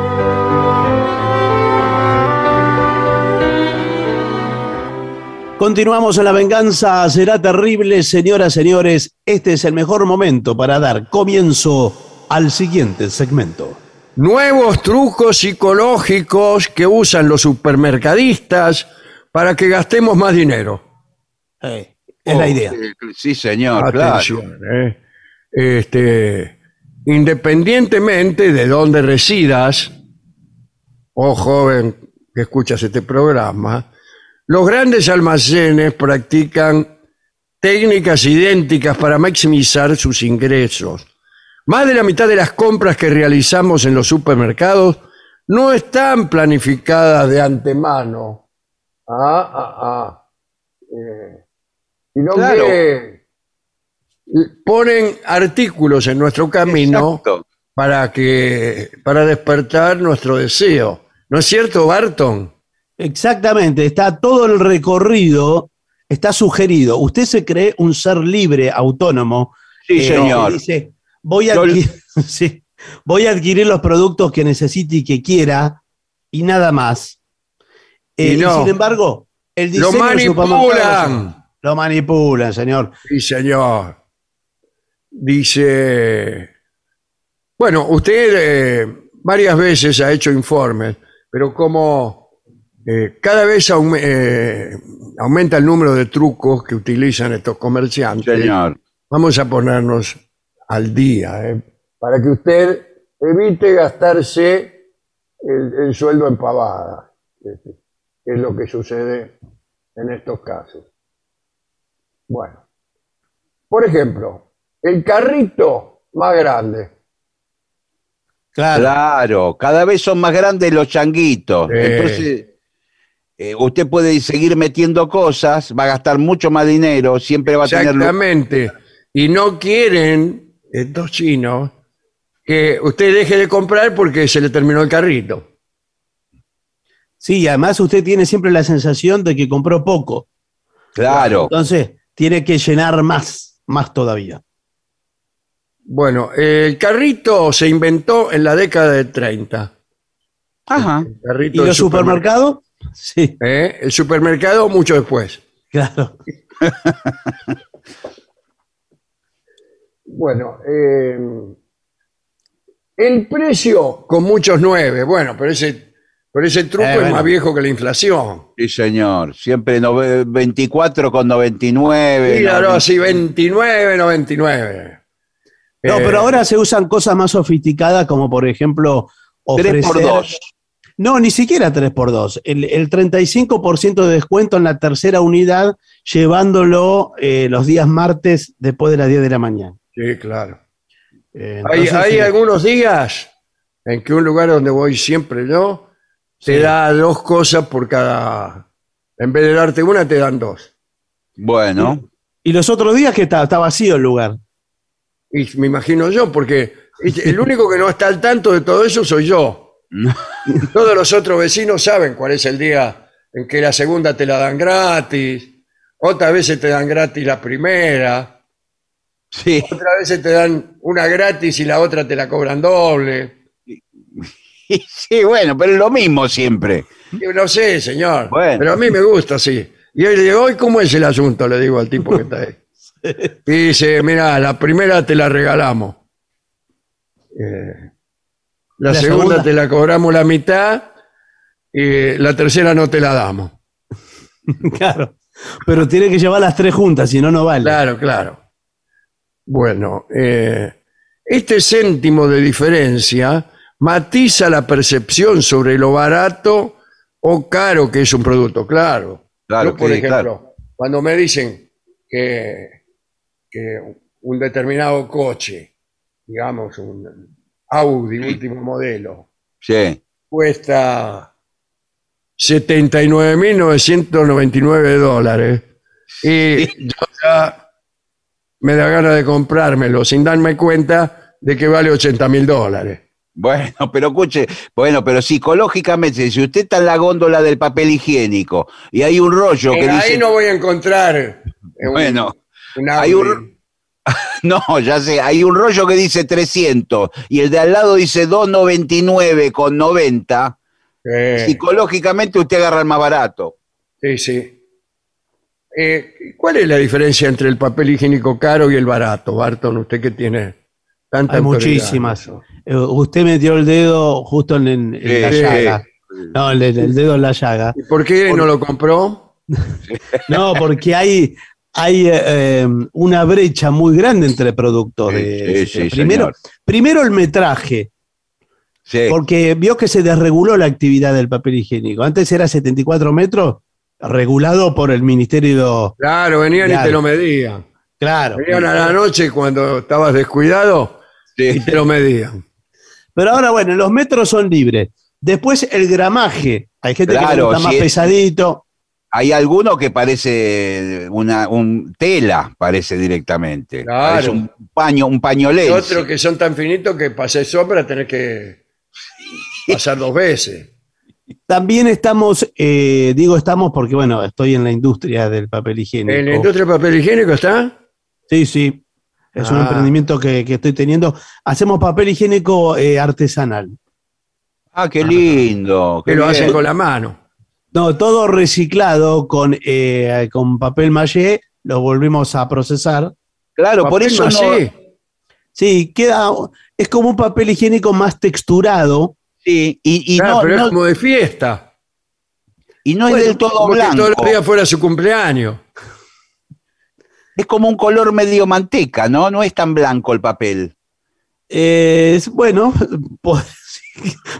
Continuamos en La venganza será terrible, señoras, señores. Este es el mejor momento para dar comienzo al siguiente segmento. Nuevos trucos psicológicos que usan los supermercadistas para que gastemos más dinero. Eh, es la idea. Eh, Sí, señor, claro. Atención, eh. Este, independientemente de dónde residas, o joven que escuchas este programa, los grandes almacenes practican técnicas idénticas para maximizar sus ingresos. Más de la mitad de las compras que realizamos en los supermercados no están planificadas de antemano. Ah, ah, ah. Eh, sino Claro. que ponen artículos en nuestro camino Exacto. para que para despertar nuestro deseo. ¿No es cierto, Barton? Exactamente, está todo el recorrido, está sugerido. Usted se cree un ser libre, autónomo. Sí, eh, señor. Dice, voy a, Yo- adquirir, sí, voy a adquirir los productos que necesite y que quiera y nada más. Eh, Y no. sin embargo, el Lo diseño supermercado- manipulan. Lo manipulan, señor. Sí, señor. Dice, bueno, usted eh, varias veces ha hecho informes, pero como eh, cada vez aume- eh, aumenta el número de trucos que utilizan estos comerciantes, Señor. vamos a ponernos al día, eh, para que usted evite gastarse el, el sueldo en pavada, que es lo que sucede en estos casos. Bueno, por ejemplo, el carrito más grande. Claro. Claro, cada vez son más grandes los changuitos. Sí. Entonces, eh, usted puede seguir metiendo cosas, va a gastar mucho más dinero, siempre va a tener... Exactamente. Y no quieren estos chinos que usted deje de comprar porque se le terminó el carrito. Sí, y además usted tiene siempre la sensación de que compró poco. Claro. Entonces, tiene que llenar más, más todavía. Bueno, el carrito se inventó en la década de 30. Ajá. El carrito ¿Y los supermercados? Sí, ¿Eh? El supermercado mucho después. claro. Bueno, eh, el precio con muchos nueve. Bueno, pero ese, pero ese truco Eh, es bueno. más viejo que la inflación. Sí, señor. Siempre nove- 24 con 99. Y claro, no- así 29, 99. No, Eh, pero ahora se usan cosas más sofisticadas como por ejemplo ofrecer... 3 por 2. No, ni siquiera 3x2. El, el 35% de descuento en la tercera unidad, llevándolo eh, los días martes después de las 10 de la mañana. Sí, claro. Eh, Hay, entonces, hay sí. algunos días en que un lugar donde voy siempre yo te Sí. da dos cosas por cada. En vez de darte una, te dan dos. Bueno, Y los otros días que está, está vacío el lugar. Y me imagino yo, porque el único que no está al tanto de todo eso soy yo. Todos los otros vecinos saben cuál es el día en que la segunda te la dan gratis, otras veces te dan gratis la primera, sí. otras veces te dan una gratis y la otra te la cobran doble. Sí, bueno, pero es lo mismo siempre. Yo no sé, señor, Bueno. pero a mí me gusta así. Y hoy le digo, ¿hoy cómo es el asunto? Le digo al tipo que está ahí. Y dice, mira, la primera te la regalamos. Eh, la, ¿La segunda, segunda? te la cobramos la mitad y la tercera no te la damos. claro. Pero tiene que llevar las tres juntas, si no, no vale. Claro, claro. Bueno, eh, este céntimo de diferencia matiza la percepción sobre lo barato o caro que es un producto, claro. Claro Yo, por que, ejemplo, claro. cuando me dicen que, que un determinado coche, digamos un Audi último modelo, Sí. cuesta 79.999 dólares. Y yo ya me da ganas de comprármelo sin darme cuenta de que vale 80 mil dólares. Bueno, pero escuche, bueno, pero psicológicamente, si usted está en la góndola del papel higiénico y hay un rollo que Eh, ahí dice. no voy a encontrar eh, un, Bueno, un hay un- no, ya sé, hay un rollo que dice 300 y el de al lado dice 299 con 90. Eh, Psicológicamente usted agarra el más barato. sí, sí. Eh, ¿Cuál es la diferencia entre el papel higiénico caro y el barato, Barton? Usted que tiene tanta Hay muchísimas. Eh, usted metió el dedo justo en, la Sí. llaga. No, el, el dedo en la llaga. ¿Y por qué no lo compró? No, porque hay, hay eh, eh, una brecha muy grande entre productos. de- Sí, sí, primero, señor. primero el metraje, Sí. porque vio que se desreguló la actividad del papel higiénico. Antes era 74 metros, regulado por el Ministerio. Claro, venían y te lo medían. Claro. Venían a la noche cuando estabas descuidado y te lo medían. Pero ahora, bueno, los metros son libres. Después el gramaje. Hay gente que gusta más es- pesadito. Hay alguno que parece una un tela, parece directamente. Claro. Parece un paño, un Y pañolense. otros que son tan finitos que pasé sombra tenés que pasar dos veces. También estamos, eh, digo estamos porque, bueno, estoy en la industria del papel higiénico. ¿En la industria del papel higiénico está? Sí, sí. Es un Ah. emprendimiento que, que estoy teniendo. Hacemos papel higiénico eh, artesanal. Ah, qué lindo. Que lo hacen con la mano. No, todo reciclado con, eh, con papel maché, lo volvimos a procesar. Claro, por Papel eso no. Sí, queda, es como un papel higiénico más texturado. sí, y, y Claro, no, pero no- es como de fiesta. y no es del todo Como que blanco. todos los días fuera su cumpleaños. Es como un color medio manteca, ¿no? No es tan blanco el papel. Eh, es- bueno, po-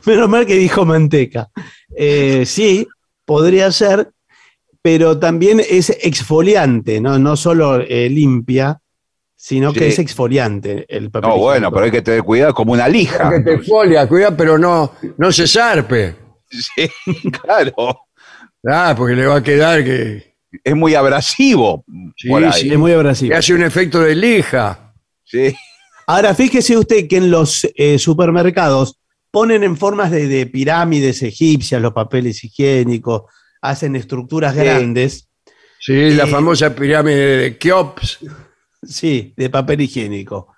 menos mal que dijo manteca. Eh, sí, podría ser, pero también es exfoliante, no, no solo eh, limpia, sino que es exfoliante el papel. No, bueno, pero hay que tener cuidado, como una lija. Que te folia, cuida, pero no, no se zarpe. Sí, claro. Ah, porque le va a quedar que, Es muy abrasivo. Sí, por ahí. sí. Es muy abrasivo. que hace un efecto de lija. Sí. Ahora, fíjese usted que en los eh, supermercados ponen en formas de, de pirámides egipcias los papeles higiénicos, hacen estructuras Sí. grandes, Sí, la Eh, famosa pirámide de Keops. sí, de papel higiénico.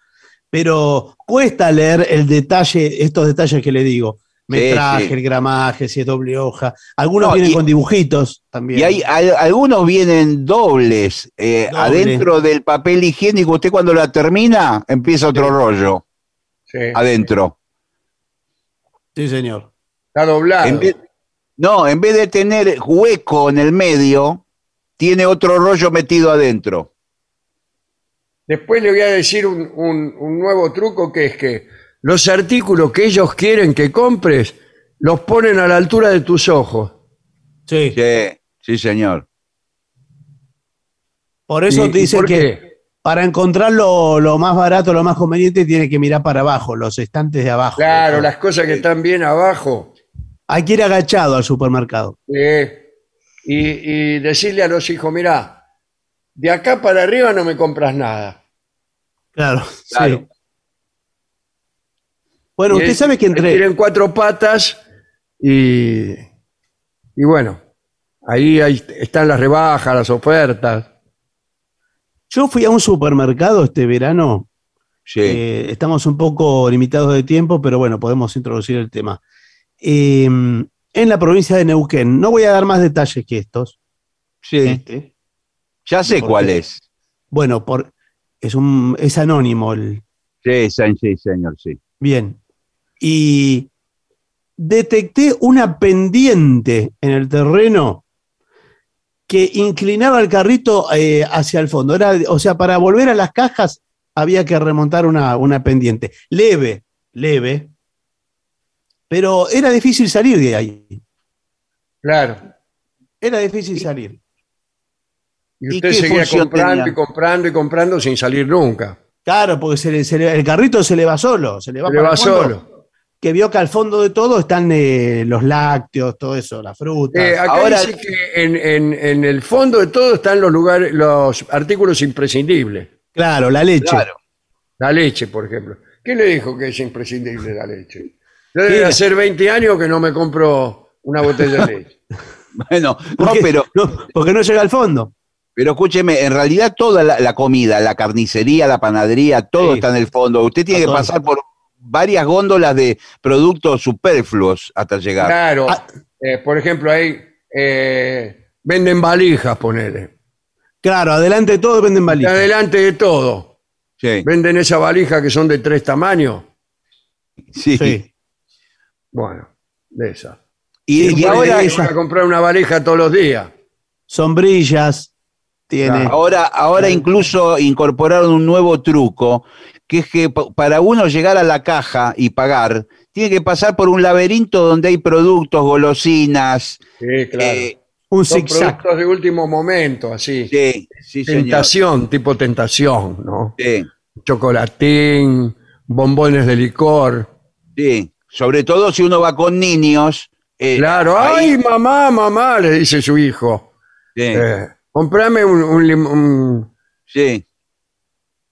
Pero cuesta leer el detalle, estos detalles que le digo. Metraje, sí. el gramaje, si es doble hoja. Algunos No, vienen y- con dibujitos también. Y hay, hay- algunos vienen dobles. eh, Doble. Adentro del papel higiénico, usted cuando la termina, empieza otro rollo. Sí, Adentro. Sí, señor. está doblado. En vez- no, en vez de tener hueco en el medio, tiene otro rollo metido adentro. Después le voy a decir un, un- un nuevo truco que es que los artículos que ellos quieren que compres los ponen a la altura de tus ojos. Sí. Sí, sí, señor. Por eso ¿Y- y dicen por que qué? Para encontrar lo, lo más barato, lo más conveniente, tiene que mirar para abajo, los estantes de abajo. Claro, las cosas que están bien abajo. Hay que ir agachado al supermercado. eh, y, y decirle a los hijos, mira, de acá para arriba no me compras nada. Claro, Claro. sí. Bueno, Y usted es- sabe que entre. Tienen cuatro patas y, y bueno, ahí, ahí están las rebajas, las ofertas. Yo fui a un supermercado este verano. Sí. eh, estamos un poco limitados de tiempo, pero bueno, podemos introducir el tema. Eh, en la provincia de Neuquén. No voy a dar más detalles que estos. sí. Este. Ya sé ¿Por cuál es. Bueno, por, es, un, es anónimo el, sí, sí, señor, sí. Bien. Y detecté una pendiente en el terreno que inclinaba el carrito eh, hacia el fondo. Era, o sea, para volver a las cajas había que remontar una, una pendiente. Leve, leve. Pero era difícil salir de ahí. Claro. Era difícil salir. Y ¿Y usted seguía comprando tenía? y comprando y comprando sin salir nunca. Claro, porque se le- se le- el carrito se le va solo. Se le va, Se le va el solo. Que vio que al fondo de todo están eh, los lácteos, todo eso, la fruta. Eh, acá Ahora- dice que en, en- en el fondo de todo están los lugares, los artículos imprescindibles. Claro, la leche. Claro. La leche, por ejemplo. ¿Qué le dijo que es imprescindible la leche? Yo debe hacer 20 años que no me compro una botella de leche. Bueno, no, Porque, pero, no, porque no llega al fondo. pero escúcheme, en realidad toda la, la comida, la carnicería, la panadería, todo Sí. está en el fondo. Usted tiene que pasar por varias góndolas de productos superfluos hasta llegar. Claro. Ah. Eh, por ejemplo, ahí eh, venden valijas, ponele. Claro, adelante de todo venden valijas. adelante de todo. Sí, Venden esa valija que son de tres tamaños. sí. Sí. Bueno, de esa. Y, y ahora, a comprar una valija todos los días. Sombrillas tiene. ahora, ahora incluso incorporaron un nuevo truco, que es que pa- para uno llegar a la caja y pagar, tiene que pasar por un laberinto donde hay productos, golosinas. Sí, claro. eh, un Son productos de último momento, así. sí, sí, señor. tentación, tipo tentación, ¿no? Sí, Chocolatín, bombones de licor. sí. Sobre todo si uno va con niños. eh, Claro, ahí- ay, mamá, mamá, le dice su hijo. sí, Eh, comprame un, un un- sí.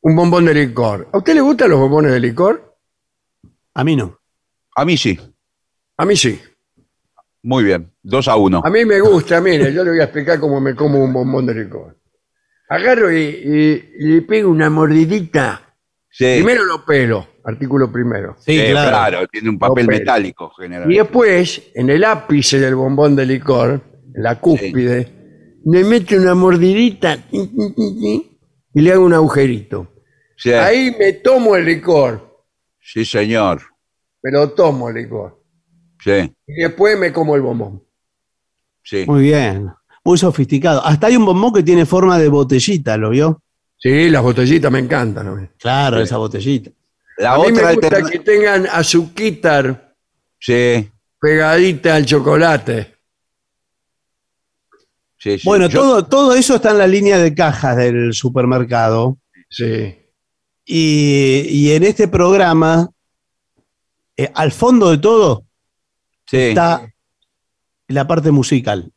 Un bombón de licor. ¿A usted le gustan los bombones de licor? A mí no. A mí sí. A mí sí. Muy bien. Dos a uno. A mí me gusta, mire, yo le voy a explicar cómo me como un bombón de licor. Agarro y, y- y le pego una mordidita. Sí. Primero lo pelo, artículo primero. Sí, Sí, claro. claro. Tiene un papel metálico Y generalmente. después, en el ápice del bombón de licor, en la cúspide, le meto una mordidita tin, tin, tin, tin, y le hago un agujerito. Sí, Ahí me tomo el licor, sí, señor. me lo tomo el licor. Sí, Y después me como el bombón. sí. Muy bien. Muy sofisticado. Hasta hay un bombón que tiene forma de botellita, ¿lo vio? Sí, las botellitas me encantan. mí. Claro, esa botellita. La a mí otra me gusta alterna- que tengan azuquitar Sí, pegadita al chocolate. sí, sí. Bueno, Yo- todo, todo eso está en la línea de cajas del supermercado. Sí. Y, y en este programa, eh, al fondo de todo, sí. está la parte musical.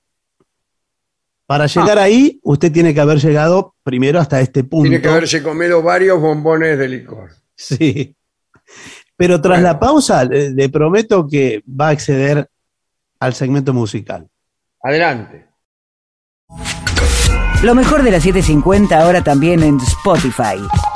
Para llegar ahí, usted tiene que haber llegado primero hasta este punto. Tiene que haberse comido varios bombones de licor. Sí. Pero tras la pausa, le, le prometo que va a acceder al segmento musical. Adelante. Lo mejor de la 750 ahora también en Spotify.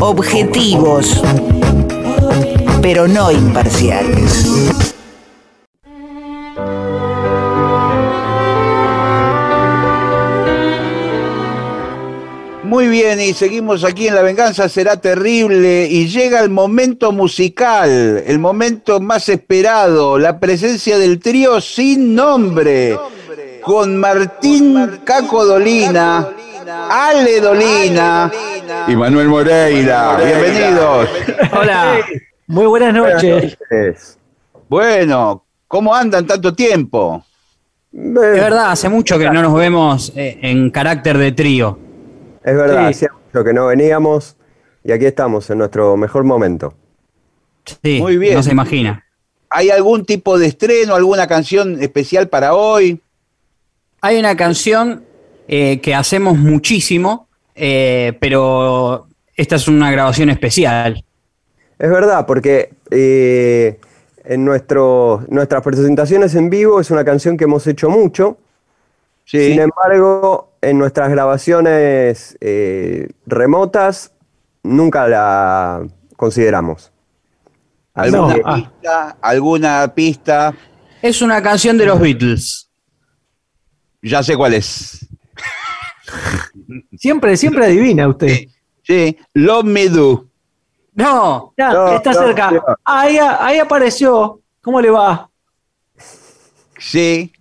Objetivos, pero no imparciales. Muy bien, y seguimos aquí en La Venganza Será Terrible y llega el momento musical, el momento más esperado, la presencia del trío sin nombre, con Martín Caco Dolina, Ale Dolina y Manuel Moreira. Bienvenidos. Hola, muy buenas noches. Bueno, ¿cómo andan tanto tiempo? Es verdad, hace mucho que no nos vemos eh, en carácter de trío. Es verdad, Sí. hacía mucho que no veníamos y aquí estamos en nuestro mejor momento. Sí, Muy bien. no se imagina. ¿Hay algún tipo de estreno, alguna canción especial para hoy? Hay una canción eh, que hacemos muchísimo, eh, pero esta es una grabación especial. Es verdad, porque eh, en nuestro, nuestras presentaciones en vivo es una canción que hemos hecho mucho. Sí. Sin embargo, en nuestras grabaciones eh, remotas nunca la consideramos. ¿Alguna No, pista? ¿Alguna pista? Es una canción de los Beatles. Ya sé cuál es. Siempre, siempre adivina usted. Sí, Love Me Do. No, Ya, No, está no, cerca. no. Ahí, ahí apareció. ¿Cómo le va? Sí,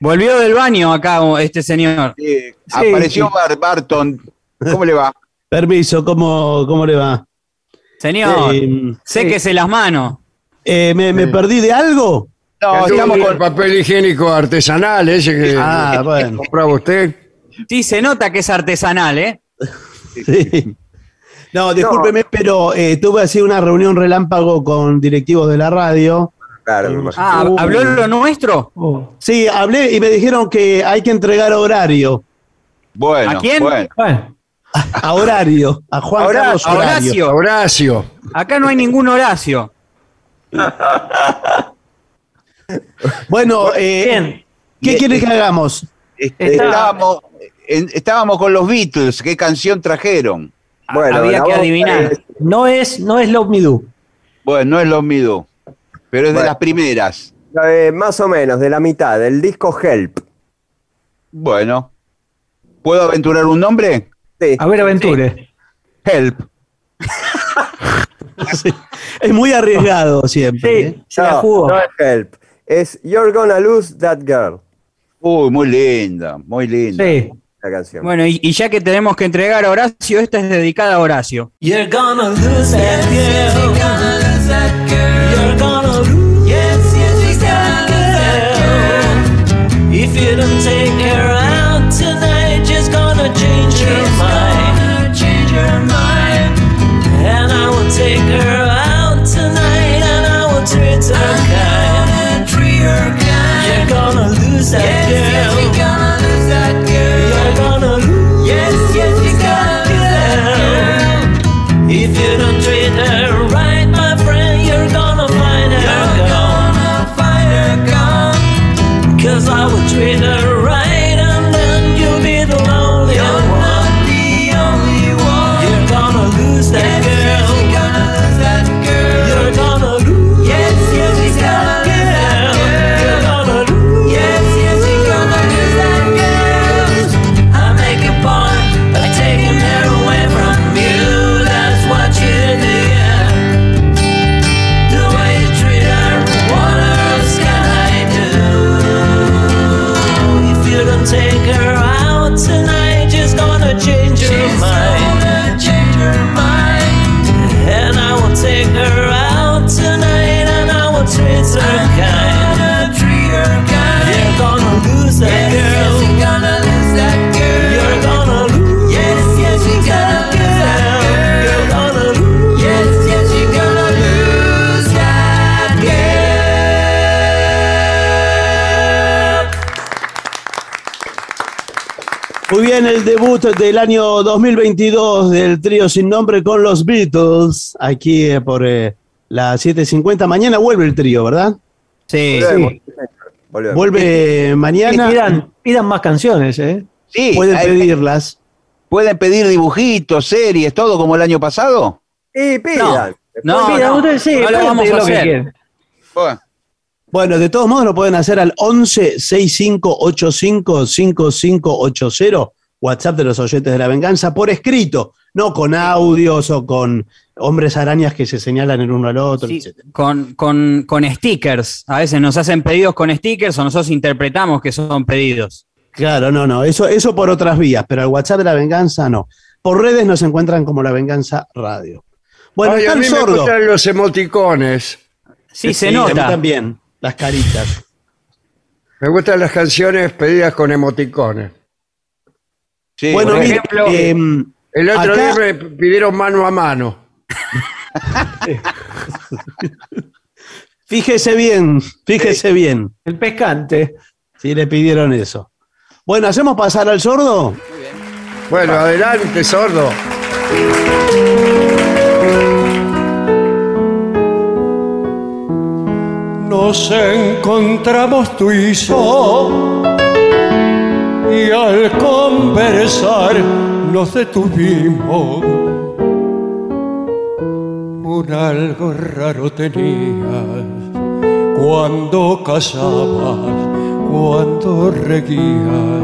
volvió del baño acá este señor. sí. apareció Barton. ¿Cómo le va? Permiso, ¿cómo, cómo le va? Señor, Eh, séquese las manos. eh, ¿me, me perdí de algo? No, estamos el con... papel higiénico artesanal ese que Ah, bueno. compraba usted. Sí, se nota que es artesanal, ¿eh? Sí. No, discúlpeme, pero eh, tuve así una reunión relámpago con directivos de la radio. Claro, me imagino. Ah. ¿habló lo nuestro? Oh, Sí, hablé y me dijeron que hay que entregar horario. Bueno, ¿A quién? bueno. A horario, a Juan Ahora- Carlos a Horario. Horacio. Horacio. Acá no hay ningún Horacio. Bueno, eh. ¿qué quiere que hagamos? Este, Está- estábamos, en- estábamos con los Beatles. ¿Qué canción trajeron? Bueno, Había que adivinar. es- No es, no es Love Me Do. Bueno, no es Love Me Do, pero es de las primeras. eh, más o menos, de la mitad, del disco Help. Bueno, ¿puedo aventurar un nombre? Sí. A ver, aventure. Help. Sí. Es muy arriesgado siempre. Sí, ¿eh? se la jugó. no es Help. Es You're Gonna Lose That Girl, Uy, muy linda, muy linda. Sí. La canción. Bueno, y, y ya que tenemos que entregar a Horacio, esta es dedicada a Horacio. You're gonna lose that girl. You're gonna lose that girl. You're gonna lose. Yes, yes, you're gonna lose that girl. If you don't take her out tonight, she's gonna change her mind. Change her mind. And I will take her out tonight, and I will treat her kind. Bien, el debut del año 2022 del trío sin nombre con los Beatles, aquí eh, por eh, las 7.50. Mañana vuelve el trío, ¿verdad? Sí. Volvemos, volvemos. Vuelve mañana. Pidan, pidan más canciones, ¿eh? Sí, Pueden hay- pedirlas. pueden pedir dibujitos, series, todo como el año pasado. Y pidan. No, Pidan no, ustedes, sí, no lo vamos a lo que hacer. Bueno, Bueno, de todos modos lo pueden hacer al 11 65 85 5580, WhatsApp de los oyentes de la venganza, por escrito, no con audios o con hombres arañas que se señalan el uno al otro, Sí, etc. con, con, con stickers. A veces nos hacen pedidos con stickers o nosotros interpretamos que son pedidos. Claro, no, no, eso, eso por otras vías, pero el WhatsApp de la venganza no. Por redes nos encuentran como la venganza radio. Bueno, Ay, a mí me sordo. gustan los emoticones. Sí, se a mí nota. también, las caritas. Me gustan las canciones pedidas con emoticones. Sí, bueno, por mire, ejemplo, em, El otro Acá- día me pidieron mano a mano. fíjese bien, fíjese bien. El pescante. Si le pidieron eso. Bueno, ¿hacemos pasar al sordo? Bueno, adelante, sordo. Nos encontramos tú y yo y al conversar nos detuvimos. Un algo raro tenías cuando casabas, cuando reguías.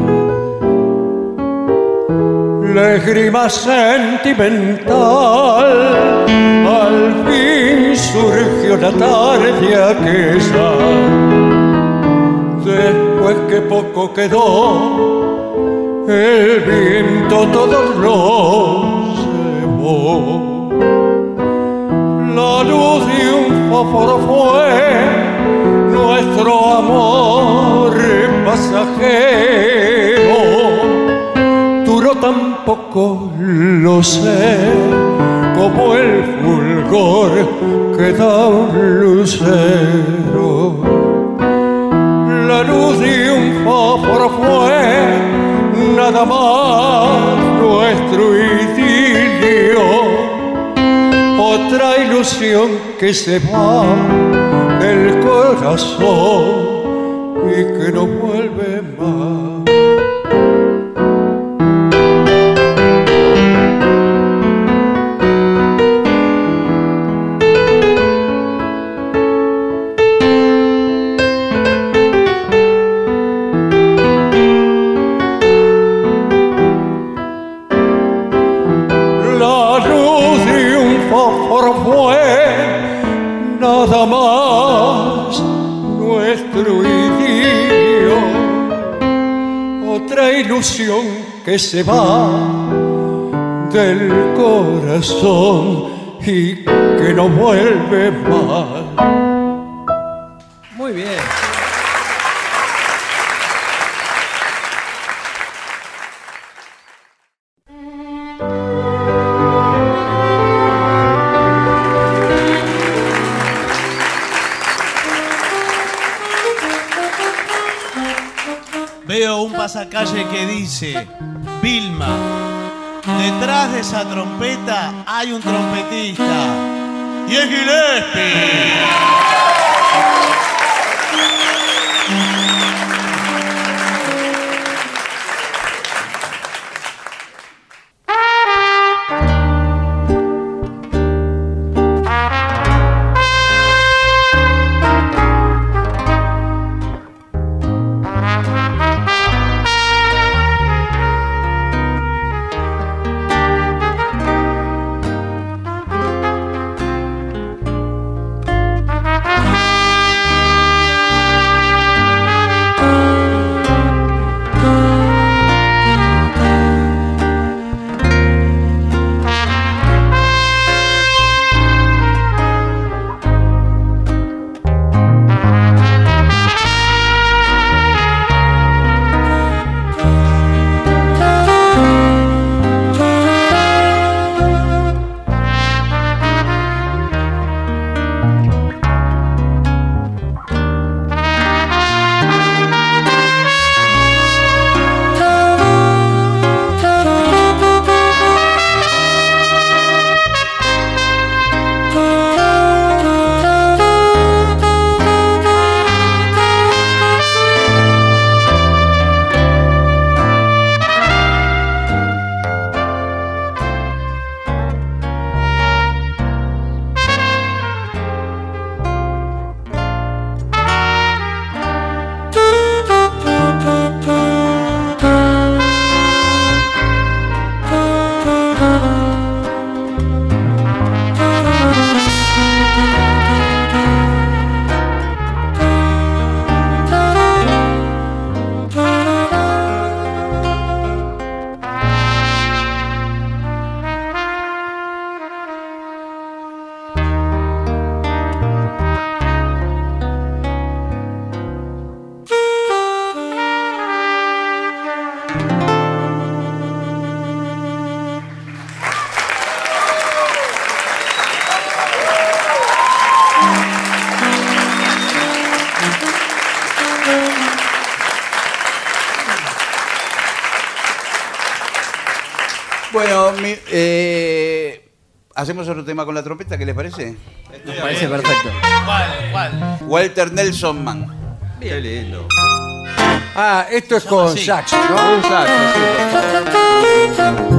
Lágrima sentimental, al fin surgió la tarde aquella. Después que poco quedó, el viento todo lo llevó. La luz de un fósforo fue nuestro amor pasajero duró tampoco lo sé, como el fulgor que da un lucero. La luz de un fósforo fue nada más nuestro idilio, otra ilusión que se va del corazón y que no vuelve que se va del corazón y que no vuelve más. Muy bien. Veo un pasacalle que dice, detrás de esa trompeta hay un trompetista. Y es Gillespie. Bueno, eh, hacemos otro tema con la trompeta, ¿qué les parece? Me parece perfecto. ¿Cuál? ¿Cuál? Walter Nelson Mann. Qué lindo. Ah, esto es con saxo, ¿no? Un saxo, sí,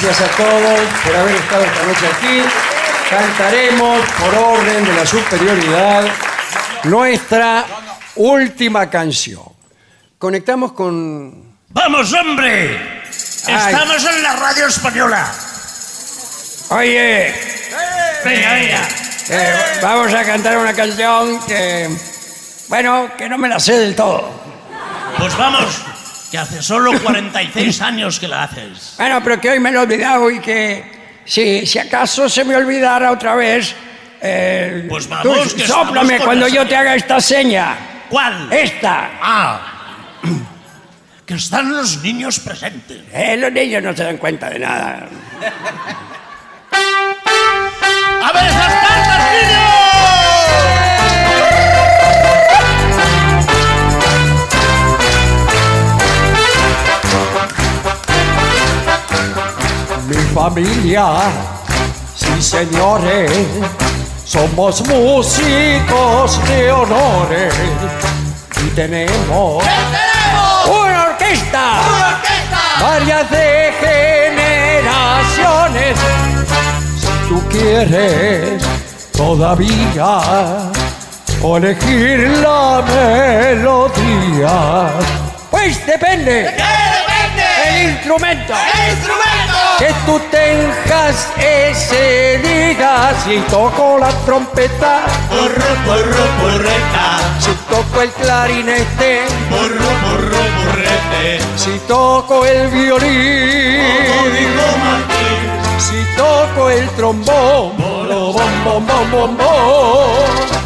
gracias a todos por haber estado esta noche aquí. Cantaremos por orden de la superioridad nuestra última canción. Conectamos con... ¡Vamos, hombre! Estamos en la radio española. Oye, Venga, venga. eh, vamos a cantar una canción que, bueno, que no me la sé del todo. Pues vamos, que hace solo 46 años que la haces. Bueno, pero que hoy me lo he olvidado y que si, si acaso se me olvidara otra vez, eh, Pues vamos, tú que sóplame estamos con cuando yo te haga esta seña. ¿Cuál? Esta. Ah, que están los niños presentes. Eh, los niños no se dan cuenta de nada. familia, sí señores, somos músicos de honores y tenemos una orquesta, varias de generaciones. Si tú quieres todavía o elegir la melodía, pues depende. ¿De qué depende? El instrumento. ¡El instrumento! Que tú tengas ese diga si toco la trompeta, Porro, porro, porreta. si toco el clarinete, Porro, porro, porrete. si toco el violín, si toco el trombón, bom, bom, bom, bom, bom.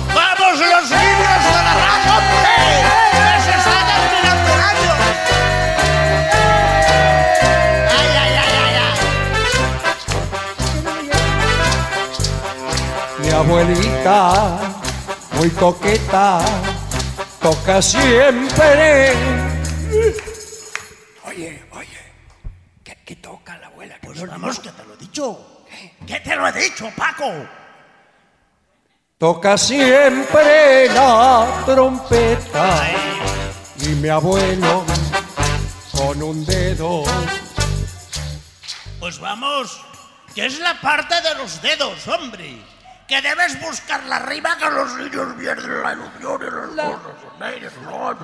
Abuelita, muy coqueta, toca siempre. Oye, oye, ¿qué, qué toca la abuela? Pues Pues vamos, que te lo he dicho. ¿Qué te lo he dicho, Paco? Toca siempre la trompeta y mi abuelo con un dedo. Pues vamos, que es la parte de los dedos, hombre. Que debes buscarla arriba que los niños pierden la ilusión y las cosas.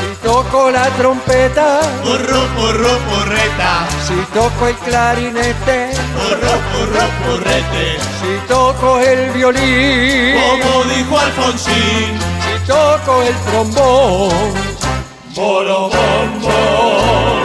Si toco la trompeta, Porro, porro, porreta. si toco el clarinete, Porro, porro, porrete. si toco el violín, Como dijo Alfonsín. si toco el trombón, Bolo, bom, bom.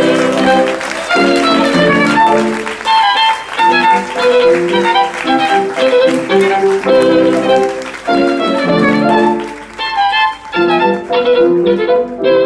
Thank you.